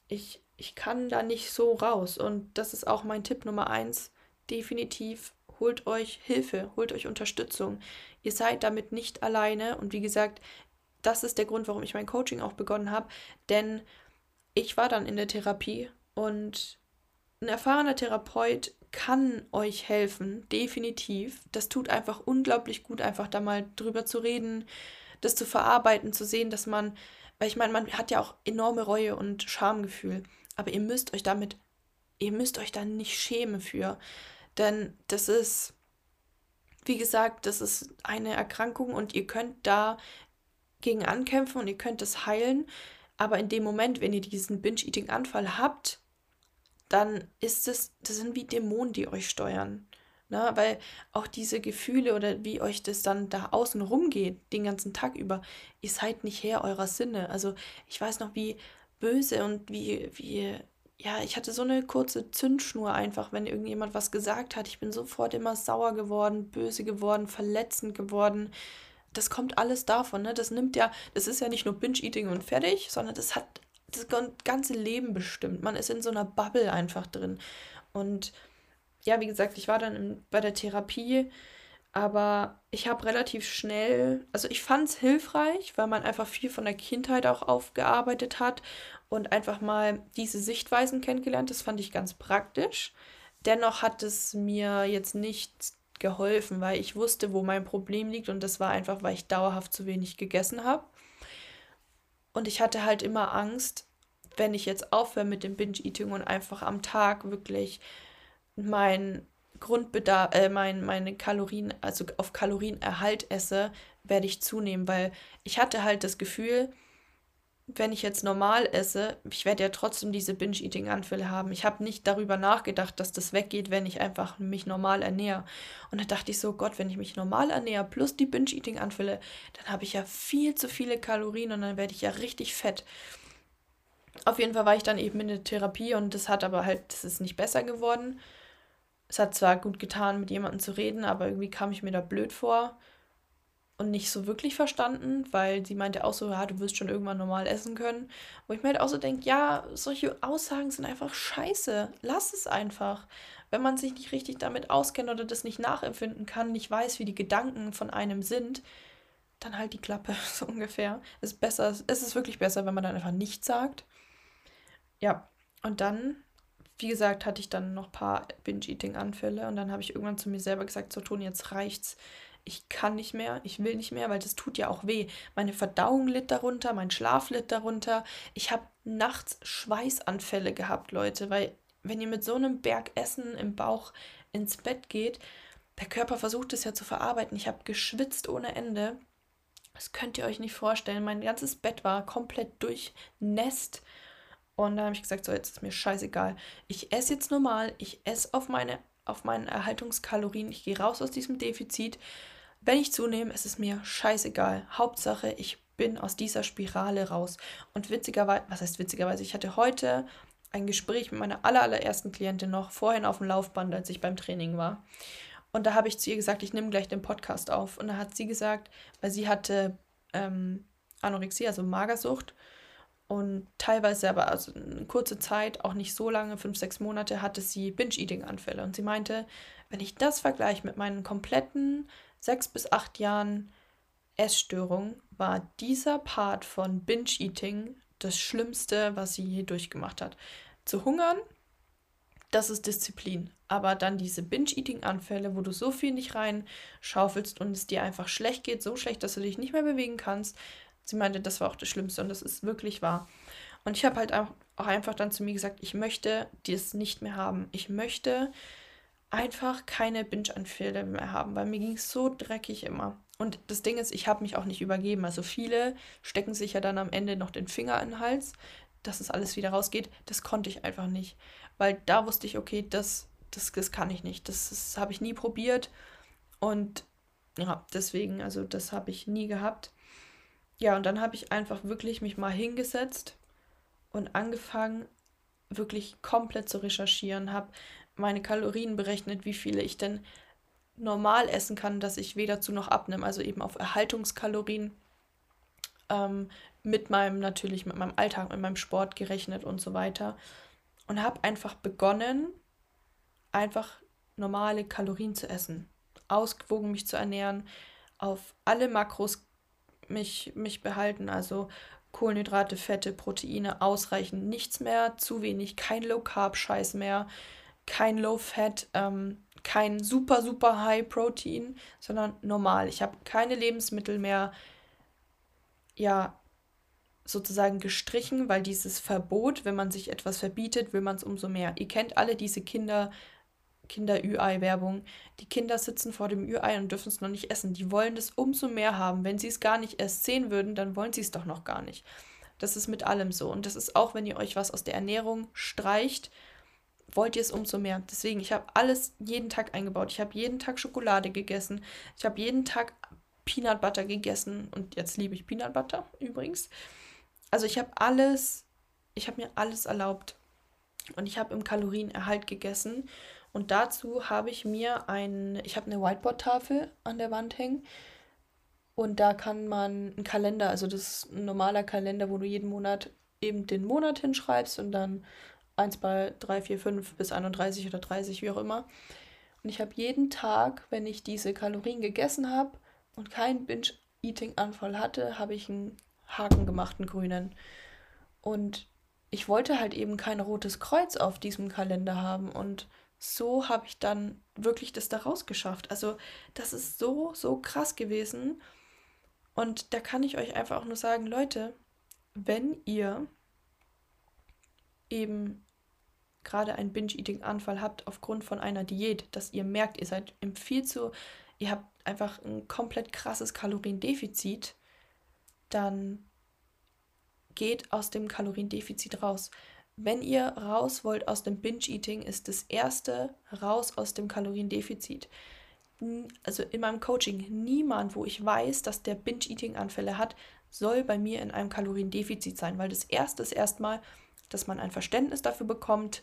Ich, ich kann da nicht so raus. Und das ist auch mein Tipp Nummer eins. Definitiv holt euch Hilfe, holt euch Unterstützung. Ihr seid damit nicht alleine. Und wie gesagt, das ist der Grund, warum ich mein Coaching auch begonnen habe. Denn ich war dann in der Therapie und ein erfahrener Therapeut kann euch helfen, definitiv. Das tut einfach unglaublich gut, einfach da mal drüber zu reden, das zu verarbeiten, zu sehen, dass man, weil ich meine, man hat ja auch enorme Reue und Schamgefühl, aber ihr müsst euch damit, ihr müsst euch da nicht schämen für, denn das ist, wie gesagt, das ist eine Erkrankung und ihr könnt da gegen ankämpfen und ihr könnt es heilen, aber in dem Moment, wenn ihr diesen Binge-Eating-Anfall habt, dann ist es, das sind wie Dämonen, die euch steuern. Ne? Weil auch diese Gefühle oder wie euch das dann da außen rumgeht, den ganzen Tag über, ihr seid nicht Herr eurer Sinne. Also ich weiß noch, wie böse und wie, wie, ja, ich hatte so eine kurze Zündschnur einfach, wenn irgendjemand was gesagt hat. Ich bin sofort immer sauer geworden, böse geworden, verletzend geworden. Das kommt alles davon, ne? Das nimmt ja, das ist ja nicht nur Binge-Eating und fertig, sondern das hat das ganze Leben bestimmt. Man ist in so einer Bubble einfach drin. Und ja, wie gesagt, ich war dann in, bei der Therapie, aber ich habe relativ schnell, also ich fand es hilfreich, weil man einfach viel von der Kindheit auch aufgearbeitet hat und einfach mal diese Sichtweisen kennengelernt. Das fand ich ganz praktisch. Dennoch hat es mir jetzt nicht geholfen, weil ich wusste, wo mein Problem liegt und das war einfach, weil ich dauerhaft zu wenig gegessen habe. Und ich hatte halt immer Angst, wenn ich jetzt aufhöre mit dem Binge-Eating und einfach am Tag wirklich mein Grundbedarf, äh, mein, meine Kalorien, also auf Kalorienerhalt esse, werde ich zunehmen, weil ich hatte halt das Gefühl, wenn ich jetzt normal esse, ich werde ja trotzdem diese Binge-Eating-Anfälle haben. Ich habe nicht darüber nachgedacht, dass das weggeht, wenn ich einfach mich normal ernähre. Und da dachte ich so, Gott, wenn ich mich normal ernähre, plus die Binge-Eating-Anfälle, dann habe ich ja viel zu viele Kalorien und dann werde ich ja richtig fett. Auf jeden Fall war ich dann eben in der Therapie und das hat aber halt, das ist nicht besser geworden. Es hat zwar gut getan, mit jemandem zu reden, aber irgendwie kam ich mir da blöd vor und nicht so wirklich verstanden, weil sie meinte auch so, ja, du wirst schon irgendwann normal essen können. Wo ich mir halt auch so denke, ja, solche Aussagen sind einfach scheiße. Lass es einfach. Wenn man sich nicht richtig damit auskennt oder das nicht nachempfinden kann, nicht weiß, wie die Gedanken von einem sind, dann halt die Klappe, *laughs* so ungefähr. Es ist besser, es ist wirklich besser, wenn man dann einfach nichts sagt. Ja, und dann, wie gesagt, hatte ich dann noch ein paar Binge-Eating-Anfälle und dann habe ich irgendwann zu mir selber gesagt, so Toni, jetzt reicht's ich kann nicht mehr, ich will nicht mehr, weil das tut ja auch weh. Meine Verdauung litt darunter, mein Schlaf litt darunter. Ich habe nachts Schweißanfälle gehabt, Leute, weil wenn ihr mit so einem Berg Essen im Bauch ins Bett geht, der Körper versucht es ja zu verarbeiten. Ich habe geschwitzt ohne Ende. Das könnt ihr euch nicht vorstellen. Mein ganzes Bett war komplett durchnässt. Und da habe ich gesagt, so, jetzt ist mir scheißegal. Ich esse jetzt normal, ich esse auf meine auf meinen Erhaltungskalorien, ich gehe raus aus diesem Defizit wenn ich zunehme, ist es mir scheißegal. Hauptsache, ich bin aus dieser Spirale raus. Und witzigerweise, was heißt witzigerweise, ich hatte heute ein Gespräch mit meiner allerersten Klientin noch vorhin auf dem Laufband, als ich beim Training war. Und da habe ich zu ihr gesagt, ich nehme gleich den Podcast auf. Und da hat sie gesagt, weil sie hatte ähm, Anorexie, also Magersucht. Und teilweise aber, also eine kurze Zeit, auch nicht so lange, fünf, sechs Monate, hatte sie Binge-Eating-Anfälle. Und sie meinte, wenn ich das vergleiche mit meinen kompletten sechs bis acht Jahren Essstörung war dieser Part von Binge-Eating das Schlimmste, was sie je durchgemacht hat. Zu hungern, das ist Disziplin. Aber dann diese Binge-Eating-Anfälle, wo du so viel nicht reinschaufelst und es dir einfach schlecht geht, so schlecht, dass du dich nicht mehr bewegen kannst. Sie meinte, das war auch das Schlimmste und das ist wirklich wahr. Und ich habe halt auch einfach dann zu mir gesagt, ich möchte das nicht mehr haben. Ich möchte einfach keine Binge-Anfälle mehr haben, weil mir ging es so dreckig immer. Und das Ding ist, ich habe mich auch nicht übergeben. Also viele stecken sich ja dann am Ende noch den Finger in den Hals, dass es alles wieder rausgeht. Das konnte ich einfach nicht. Weil da wusste ich, okay, das, das, das kann ich nicht. Das, das habe ich nie probiert. Und ja, deswegen, also das habe ich nie gehabt. Ja, und dann habe ich einfach wirklich mich mal hingesetzt und angefangen, wirklich komplett zu recherchieren, habe meine Kalorien berechnet, wie viele ich denn normal essen kann, dass ich weder zu noch abnehme, also eben auf Erhaltungskalorien ähm, mit meinem natürlich mit meinem Alltag, mit meinem Sport gerechnet und so weiter. Und habe einfach begonnen, einfach normale Kalorien zu essen, ausgewogen mich zu ernähren, auf alle Makros mich, mich behalten, also Kohlenhydrate, Fette, Proteine ausreichend, nichts mehr, zu wenig, kein Low Carb Scheiß mehr, kein Low Fat, ähm, kein super super High Protein, sondern normal. Ich habe keine Lebensmittel mehr ja sozusagen gestrichen, weil dieses Verbot, wenn man sich etwas verbietet, will man es umso mehr. Ihr kennt alle diese Kinder Kinder-Ü-Ei-Werbung. Die Kinder sitzen vor dem Ü-Ei und dürfen es noch nicht essen. Die wollen das umso mehr haben. Wenn sie es gar nicht erst sehen würden, dann wollen sie es doch noch gar nicht. Das ist mit allem so. Und das ist auch, wenn ihr euch was aus der Ernährung streicht, wollt ihr es umso mehr. Deswegen, ich habe alles jeden Tag eingebaut. Ich habe jeden Tag Schokolade gegessen. Ich habe jeden Tag Peanut Butter gegessen. Und jetzt liebe ich Peanut Butter übrigens. Also ich habe alles, ich habe mir alles erlaubt. Und ich habe im Kalorienerhalt gegessen. Und dazu habe ich mir ein, ich habe eine Whiteboard-Tafel an der Wand hängen. Und da kann man einen Kalender, also das ist ein normaler Kalender, wo du jeden Monat eben den Monat hinschreibst und dann 1 bei 3, 4, 5 bis 31 oder 30, wie auch immer. Und ich habe jeden Tag, wenn ich diese Kalorien gegessen habe und keinen Binge-Eating-Anfall hatte, habe ich einen Haken gemacht, einen grünen. Und ich wollte halt eben kein rotes Kreuz auf diesem Kalender haben. Und so habe ich dann wirklich das da rausgeschafft. Also das ist so, so krass gewesen. Und da kann ich euch einfach auch nur sagen, Leute, wenn ihr eben gerade einen Binge-Eating-Anfall habt aufgrund von einer Diät, dass ihr merkt, ihr seid im viel zu, ihr habt einfach ein komplett krasses Kaloriendefizit, dann geht aus dem Kaloriendefizit raus. Wenn ihr raus wollt aus dem Binge-Eating, ist das erste raus aus dem Kaloriendefizit. Also in meinem Coaching, niemand, wo ich weiß, dass der Binge-Eating-Anfälle hat, soll bei mir in einem Kaloriendefizit sein, weil das erste ist erstmal, dass man ein Verständnis dafür bekommt,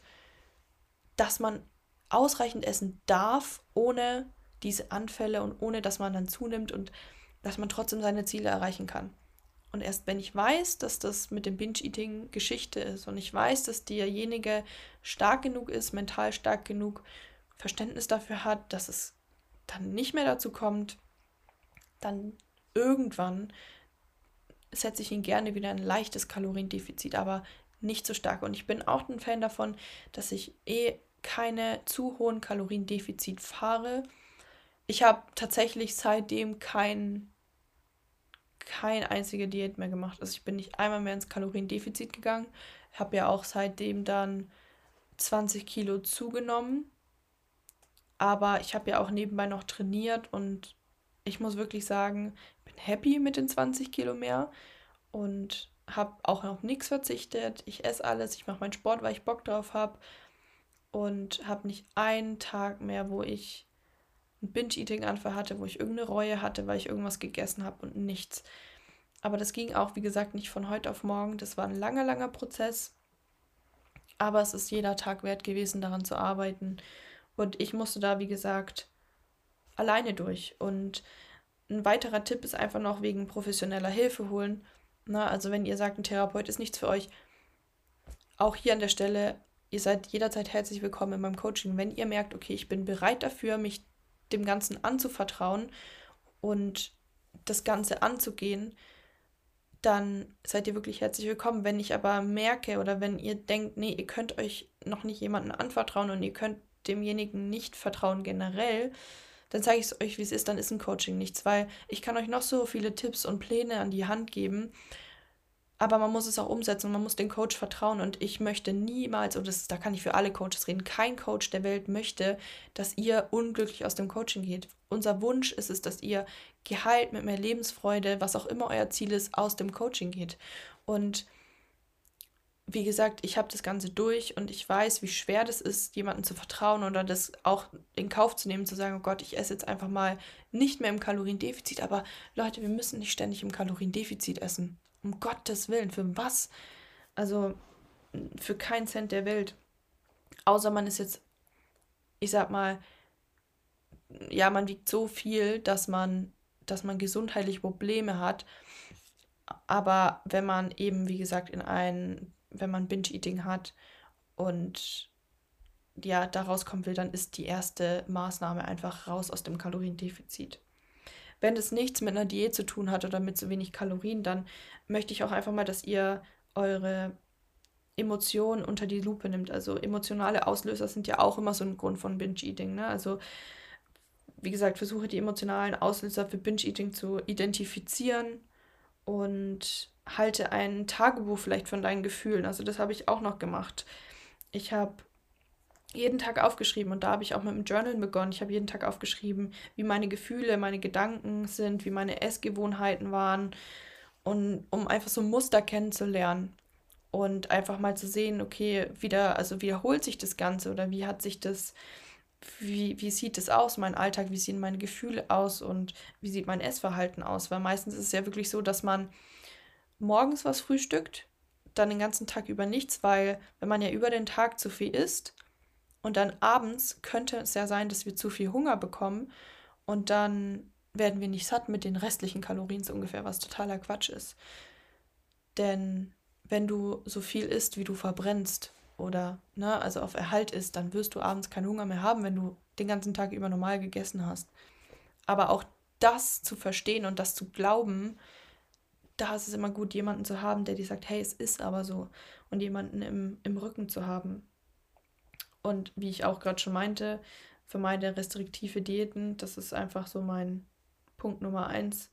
dass man ausreichend essen darf, ohne diese Anfälle und ohne dass man dann zunimmt und dass man trotzdem seine Ziele erreichen kann. Und erst wenn ich weiß, dass das mit dem Binge-Eating Geschichte ist und ich weiß, dass derjenige stark genug ist, mental stark genug, Verständnis dafür hat, dass es dann nicht mehr dazu kommt, dann irgendwann setze ich ihn gerne wieder ein leichtes Kaloriendefizit, aber nicht so stark. Und ich bin auch ein Fan davon, dass ich eh keine zu hohen Kaloriendefizit fahre. Ich habe tatsächlich seitdem kein keine einzige Diät mehr gemacht. Also ich bin nicht einmal mehr ins Kaloriendefizit gegangen. Habe ja auch seitdem dann 20 Kilo zugenommen. Aber ich habe ja auch nebenbei noch trainiert und ich muss wirklich sagen, ich bin happy mit den 20 Kilo mehr und habe auch auf nichts verzichtet. Ich esse alles, ich mache meinen Sport, weil ich Bock drauf habe und habe nicht einen Tag mehr, wo ich ein Binge-Eating-Anfall hatte, wo ich irgendeine Reue hatte, weil ich irgendwas gegessen habe und nichts. Aber das ging auch, wie gesagt, nicht von heute auf morgen. Das war ein langer, langer Prozess. Aber es ist jeder Tag wert gewesen, daran zu arbeiten. Und ich musste da, wie gesagt, alleine durch. Und ein weiterer Tipp ist einfach noch wegen professioneller Hilfe holen. Na, also wenn ihr sagt, ein Therapeut ist nichts für euch, auch hier an der Stelle, ihr seid jederzeit herzlich willkommen in meinem Coaching. Wenn ihr merkt, okay, ich bin bereit dafür, mich dem Ganzen anzuvertrauen und das Ganze anzugehen, dann seid ihr wirklich herzlich willkommen. Wenn ich aber merke oder wenn ihr denkt, nee, ihr könnt euch noch nicht jemandem anvertrauen und ihr könnt demjenigen nicht vertrauen generell, dann zeige ich es euch, wie es ist, dann ist ein Coaching nichts, weil ich kann euch noch so viele Tipps und Pläne an die Hand geben, aber man muss es auch umsetzen und man muss dem Coach vertrauen. Und ich möchte niemals, und das, da kann ich für alle Coaches reden, kein Coach der Welt möchte, dass ihr unglücklich aus dem Coaching geht. Unser Wunsch ist es, dass ihr geheilt mit mehr Lebensfreude, was auch immer euer Ziel ist, aus dem Coaching geht. Und wie gesagt, ich habe das Ganze durch und ich weiß, wie schwer das ist, jemandem zu vertrauen oder das auch in Kauf zu nehmen, zu sagen, oh Gott, ich esse jetzt einfach mal nicht mehr im Kaloriendefizit. Aber Leute, wir müssen nicht ständig im Kaloriendefizit essen. Um Gottes Willen, für was? Also für keinen Cent der Welt. Außer man ist jetzt, ich sag mal, ja, man wiegt so viel, dass man, dass man gesundheitliche Probleme hat. Aber wenn man eben, wie gesagt, in ein wenn man Binge-Eating hat und ja, da rauskommen will, dann ist die erste Maßnahme einfach raus aus dem Kaloriendefizit. Wenn es nichts mit einer Diät zu tun hat oder mit so wenig Kalorien, dann möchte ich auch einfach mal, dass ihr eure Emotionen unter die Lupe nimmt. Also emotionale Auslöser sind ja auch immer so ein Grund von Binge-Eating. Ne? Also wie gesagt, versuche die emotionalen Auslöser für Binge-Eating zu identifizieren und halte ein Tagebuch vielleicht von deinen Gefühlen. Also das habe ich auch noch gemacht. Ich habe jeden Tag aufgeschrieben und da habe ich auch mit dem Journal begonnen. Ich habe jeden Tag aufgeschrieben, wie meine Gefühle, meine Gedanken sind, wie meine Essgewohnheiten waren und um einfach so Muster kennenzulernen und einfach mal zu sehen, okay, wieder, also wiederholt sich das Ganze oder wie hat sich das, wie, wie sieht es aus, mein Alltag, wie sehen meine Gefühle aus und wie sieht mein Essverhalten aus? Weil meistens ist es ja wirklich so, dass man morgens was frühstückt, dann den ganzen Tag über nichts, weil wenn man ja über den Tag zu viel isst und dann abends könnte es ja sein, dass wir zu viel Hunger bekommen und dann werden wir nicht satt mit den restlichen Kalorien so ungefähr, was totaler Quatsch ist. Denn wenn du so viel isst, wie du verbrennst oder ne, also auf Erhalt isst, dann wirst du abends keinen Hunger mehr haben, wenn du den ganzen Tag über normal gegessen hast. Aber auch das zu verstehen und das zu glauben, da ist es immer gut, jemanden zu haben, der dir sagt, hey, es ist aber so. Und jemanden im, im Rücken zu haben. Und wie ich auch gerade schon meinte, vermeide restriktive Diäten. Das ist einfach so mein Punkt Nummer eins.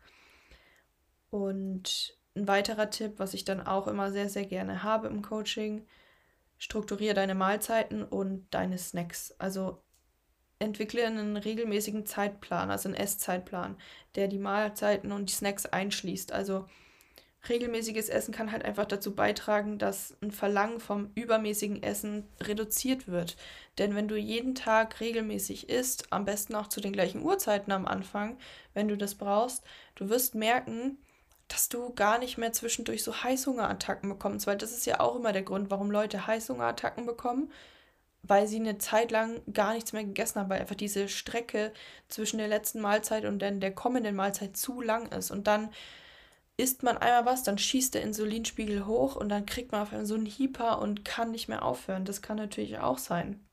Und ein weiterer Tipp, was ich dann auch immer sehr, sehr gerne habe im Coaching, strukturiere deine Mahlzeiten und deine Snacks. Also entwickle einen regelmäßigen Zeitplan, also einen Esszeitplan, der die Mahlzeiten und die Snacks einschließt. Also regelmäßiges Essen kann halt einfach dazu beitragen, dass ein Verlangen vom übermäßigen Essen reduziert wird. Denn wenn du jeden Tag regelmäßig isst, am besten auch zu den gleichen Uhrzeiten am Anfang, wenn du das brauchst, du wirst merken, dass du gar nicht mehr zwischendurch so Heißhungerattacken bekommst, weil das ist ja auch immer der Grund, warum Leute Heißhungerattacken bekommen, weil sie eine Zeit lang gar nichts mehr gegessen haben, weil einfach diese Strecke zwischen der letzten Mahlzeit und dann der kommenden Mahlzeit zu lang ist und dann isst man einmal was, dann schießt der Insulinspiegel hoch und dann kriegt man auf einmal so einen Hyper und kann nicht mehr aufhören. Das kann natürlich auch sein.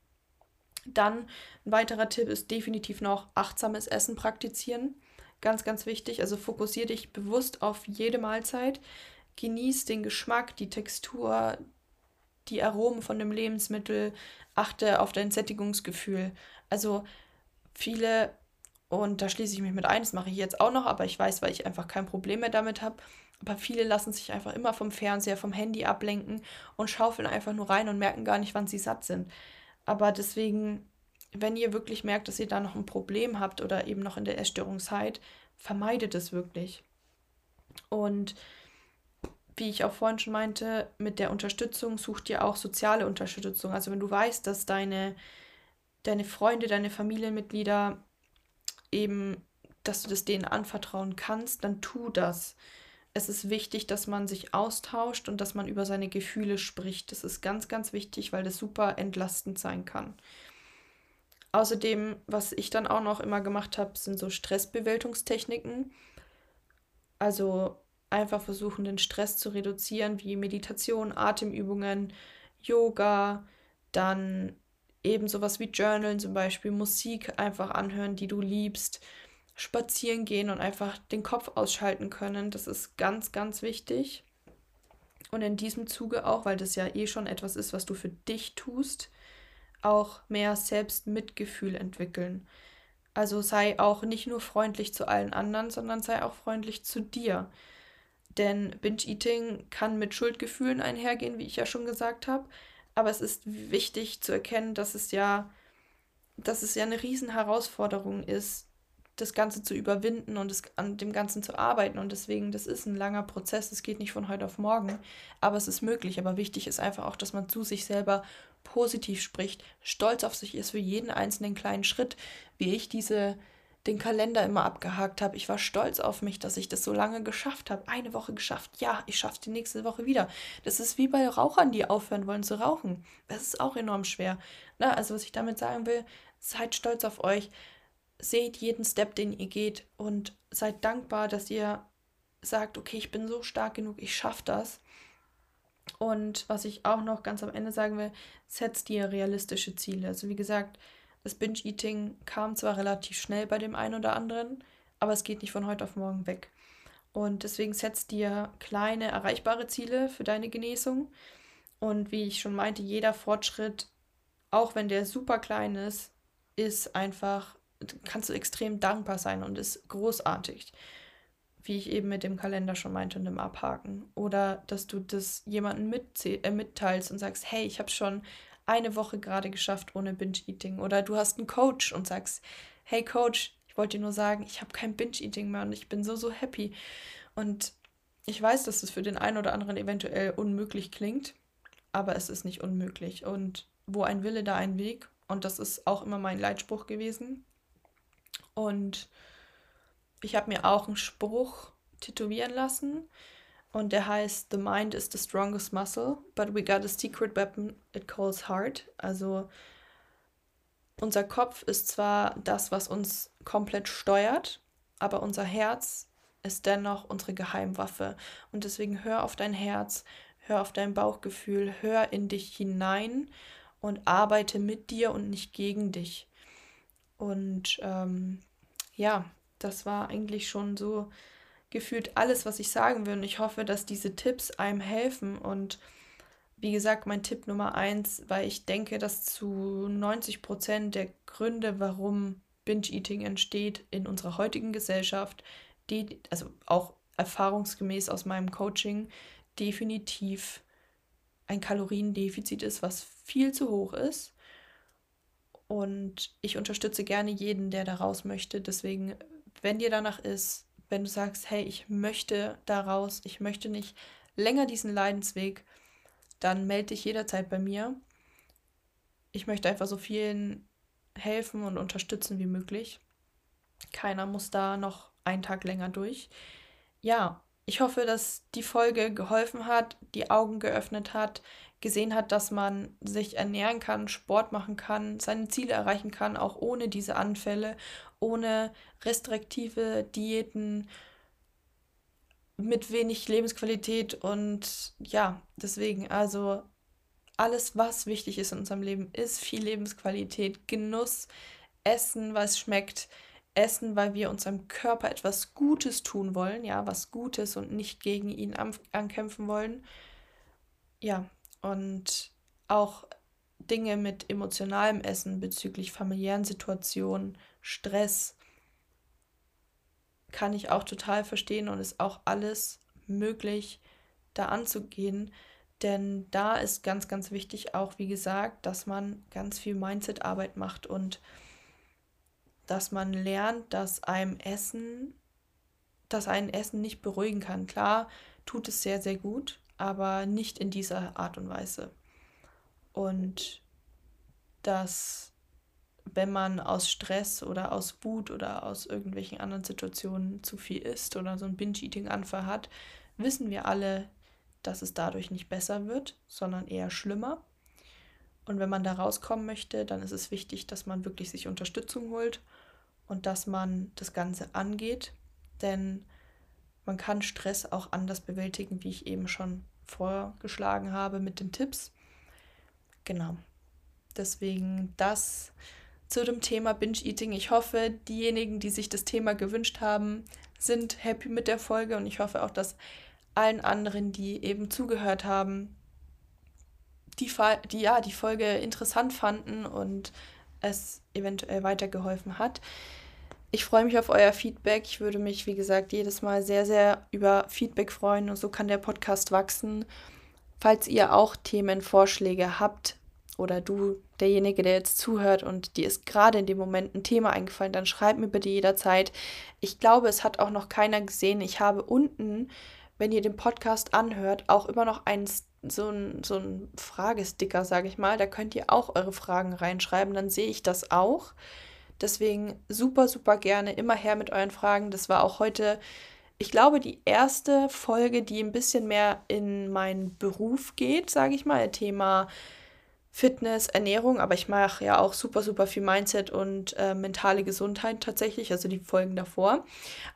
Dann ein weiterer Tipp ist definitiv noch achtsames Essen praktizieren. Ganz, ganz wichtig. Also fokussiere dich bewusst auf jede Mahlzeit. Genieß den Geschmack, die Textur, die Aromen von dem Lebensmittel. Achte auf dein Sättigungsgefühl. Also viele und da schließe ich mich mit ein, das mache ich jetzt auch noch, aber ich weiß, weil ich einfach kein Problem mehr damit habe. Aber viele lassen sich einfach immer vom Fernseher, vom Handy ablenken und schaufeln einfach nur rein und merken gar nicht, wann sie satt sind. Aber deswegen, wenn ihr wirklich merkt, dass ihr da noch ein Problem habt oder eben noch in der Essstörung seid, vermeidet es wirklich. Und wie ich auch vorhin schon meinte, mit der Unterstützung sucht ihr auch soziale Unterstützung. Also wenn du weißt, dass deine, deine Freunde, deine Familienmitglieder eben, dass du das denen anvertrauen kannst, dann tu das. Es ist wichtig, dass man sich austauscht und dass man über seine Gefühle spricht. Das ist ganz, ganz wichtig, weil das super entlastend sein kann. Außerdem, was ich dann auch noch immer gemacht habe, sind so Stressbewältigungstechniken. Also einfach versuchen, den Stress zu reduzieren, wie Meditation, Atemübungen, Yoga, dann eben sowas wie Journalen zum Beispiel, Musik einfach anhören, die du liebst, spazieren gehen und einfach den Kopf ausschalten können. Das ist ganz, ganz wichtig. Und in diesem Zuge auch, weil das ja eh schon etwas ist, was du für dich tust, auch mehr Selbstmitgefühl entwickeln. Also sei auch nicht nur freundlich zu allen anderen, sondern sei auch freundlich zu dir. Denn Binge-Eating kann mit Schuldgefühlen einhergehen, wie ich ja schon gesagt habe. Aber es ist wichtig zu erkennen, dass es ja, dass es ja eine Riesenherausforderung ist, das Ganze zu überwinden und das, an dem Ganzen zu arbeiten. Und deswegen, das ist ein langer Prozess, es geht nicht von heute auf morgen, aber es ist möglich. Aber wichtig ist einfach auch, dass man zu sich selber positiv spricht, stolz auf sich ist für jeden einzelnen kleinen Schritt, wie ich diese den Kalender immer abgehakt habe. Ich war stolz auf mich, dass ich das so lange geschafft habe. Eine Woche geschafft. Ja, ich schaffe die nächste Woche wieder. Das ist wie bei Rauchern, die aufhören wollen zu rauchen. Das ist auch enorm schwer. Na, also was ich damit sagen will, seid stolz auf euch seht jeden Step, den ihr geht und seid dankbar, dass ihr sagt, okay, ich bin so stark genug, ich schaffe das. Und was ich auch noch ganz am Ende sagen will, setzt dir realistische Ziele. Also wie gesagt, das Binge-Eating kam zwar relativ schnell bei dem einen oder anderen, aber es geht nicht von heute auf morgen weg. Und deswegen setzt dir kleine, erreichbare Ziele für deine Genesung. Und wie ich schon meinte, jeder Fortschritt, auch wenn der super klein ist, ist einfach kannst du extrem dankbar sein und ist großartig. Wie ich eben mit dem Kalender schon meinte und dem Abhaken. Oder dass du das jemandem äh, mitteilst und sagst, hey, ich habe schon eine Woche gerade geschafft ohne Binge-Eating. Oder du hast einen Coach und sagst, hey Coach, ich wollte dir nur sagen, ich habe kein Binge-Eating mehr und ich bin so, so happy. Und ich weiß, dass es für den einen oder anderen eventuell unmöglich klingt, aber es ist nicht unmöglich. Und wo ein Wille, da ein Weg. Und das ist auch immer mein Leitspruch gewesen. Und ich habe mir auch einen Spruch tätowieren lassen. Und der heißt, The mind is the strongest muscle, but we got a secret weapon it calls heart. Also unser Kopf ist zwar das, was uns komplett steuert, aber unser Herz ist dennoch unsere Geheimwaffe. Und deswegen hör auf dein Herz, hör auf dein Bauchgefühl, hör in dich hinein und arbeite mit dir und nicht gegen dich. Und ähm, ja, das war eigentlich schon so gefühlt alles, was ich sagen will. Und ich hoffe, dass diese Tipps einem helfen. Und wie gesagt, mein Tipp Nummer eins, weil ich denke, dass zu 90 Prozent der Gründe, warum Binge-Eating entsteht in unserer heutigen Gesellschaft, die, also auch erfahrungsgemäß aus meinem Coaching, definitiv ein Kaloriendefizit ist, was viel zu hoch ist und ich unterstütze gerne jeden, der da raus möchte. Deswegen, wenn dir danach ist, wenn du sagst, hey, ich möchte da raus, ich möchte nicht länger diesen Leidensweg, dann melde dich jederzeit bei mir. Ich möchte einfach so vielen helfen und unterstützen wie möglich. Keiner muss da noch einen Tag länger durch. Ja, ich hoffe, dass die Folge geholfen hat, die Augen geöffnet hat, gesehen hat, dass man sich ernähren kann, Sport machen kann, seine Ziele erreichen kann, auch ohne diese Anfälle, ohne restriktive Diäten, mit wenig Lebensqualität und ja, deswegen, also alles, was wichtig ist in unserem Leben, ist viel Lebensqualität, Genuss, Essen, was schmeckt, Essen, weil wir unserem Körper etwas Gutes tun wollen, ja, was Gutes und nicht gegen ihn ankämpfen wollen. Ja, und auch Dinge mit emotionalem Essen bezüglich familiären Situationen, Stress, kann ich auch total verstehen und ist auch alles möglich, da anzugehen. Denn da ist ganz, ganz wichtig auch, wie gesagt, dass man ganz viel Mindset-Arbeit macht und dass man lernt, dass einem Essen, dass ein Essen nicht beruhigen kann. Klar, tut es sehr, sehr gut, aber nicht in dieser Art und Weise. Und dass wenn man aus Stress oder aus Wut oder aus irgendwelchen anderen Situationen zu viel isst oder so ein Binge-Eating-Anfall hat, wissen wir alle, dass es dadurch nicht besser wird, sondern eher schlimmer. Und wenn man da rauskommen möchte, dann ist es wichtig, dass man wirklich sich Unterstützung holt und dass man das Ganze angeht. Denn man kann Stress auch anders bewältigen, wie ich eben schon vorgeschlagen habe mit den Tipps. Genau. Deswegen das zu dem Thema Binge-Eating. Ich hoffe, diejenigen, die sich das Thema gewünscht haben, sind happy mit der Folge und ich hoffe auch, dass allen anderen, die eben zugehört haben, die, die, ja, die Folge interessant fanden und es eventuell weitergeholfen hat. Ich freue mich auf euer Feedback. Ich würde mich, wie gesagt, jedes Mal sehr, sehr über Feedback freuen und so kann der Podcast wachsen. Falls ihr auch Themenvorschläge habt, oder du, derjenige, der jetzt zuhört und dir ist gerade in dem Moment ein Thema eingefallen, dann schreib mir bitte jederzeit. Ich glaube, es hat auch noch keiner gesehen. Ich habe unten, wenn ihr den Podcast anhört, auch immer noch einen, so ein, so ein Fragesticker, sage ich mal. Da könnt ihr auch eure Fragen reinschreiben, dann sehe ich das auch. Deswegen super, super gerne immer her mit euren Fragen. Das war auch heute ich glaube, die erste Folge, die ein bisschen mehr in meinen Beruf geht, sage ich mal, Thema Fitness, Ernährung, aber ich mache ja auch super, super viel Mindset und äh, mentale Gesundheit tatsächlich, also die Folgen davor.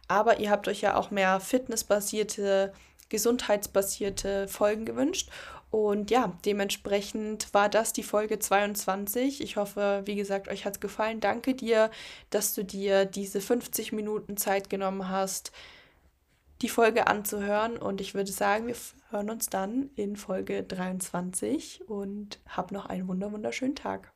Aber ihr habt euch ja auch mehr fitnessbasierte, gesundheitsbasierte Folgen gewünscht. Und ja, dementsprechend war das die Folge 22. Ich hoffe, wie gesagt, euch hat es gefallen. Danke dir, dass du dir diese 50 Minuten Zeit genommen hast, die Folge anzuhören. Und ich würde sagen, wir hören uns dann in Folge 23 und hab noch einen wunderschönen Tag.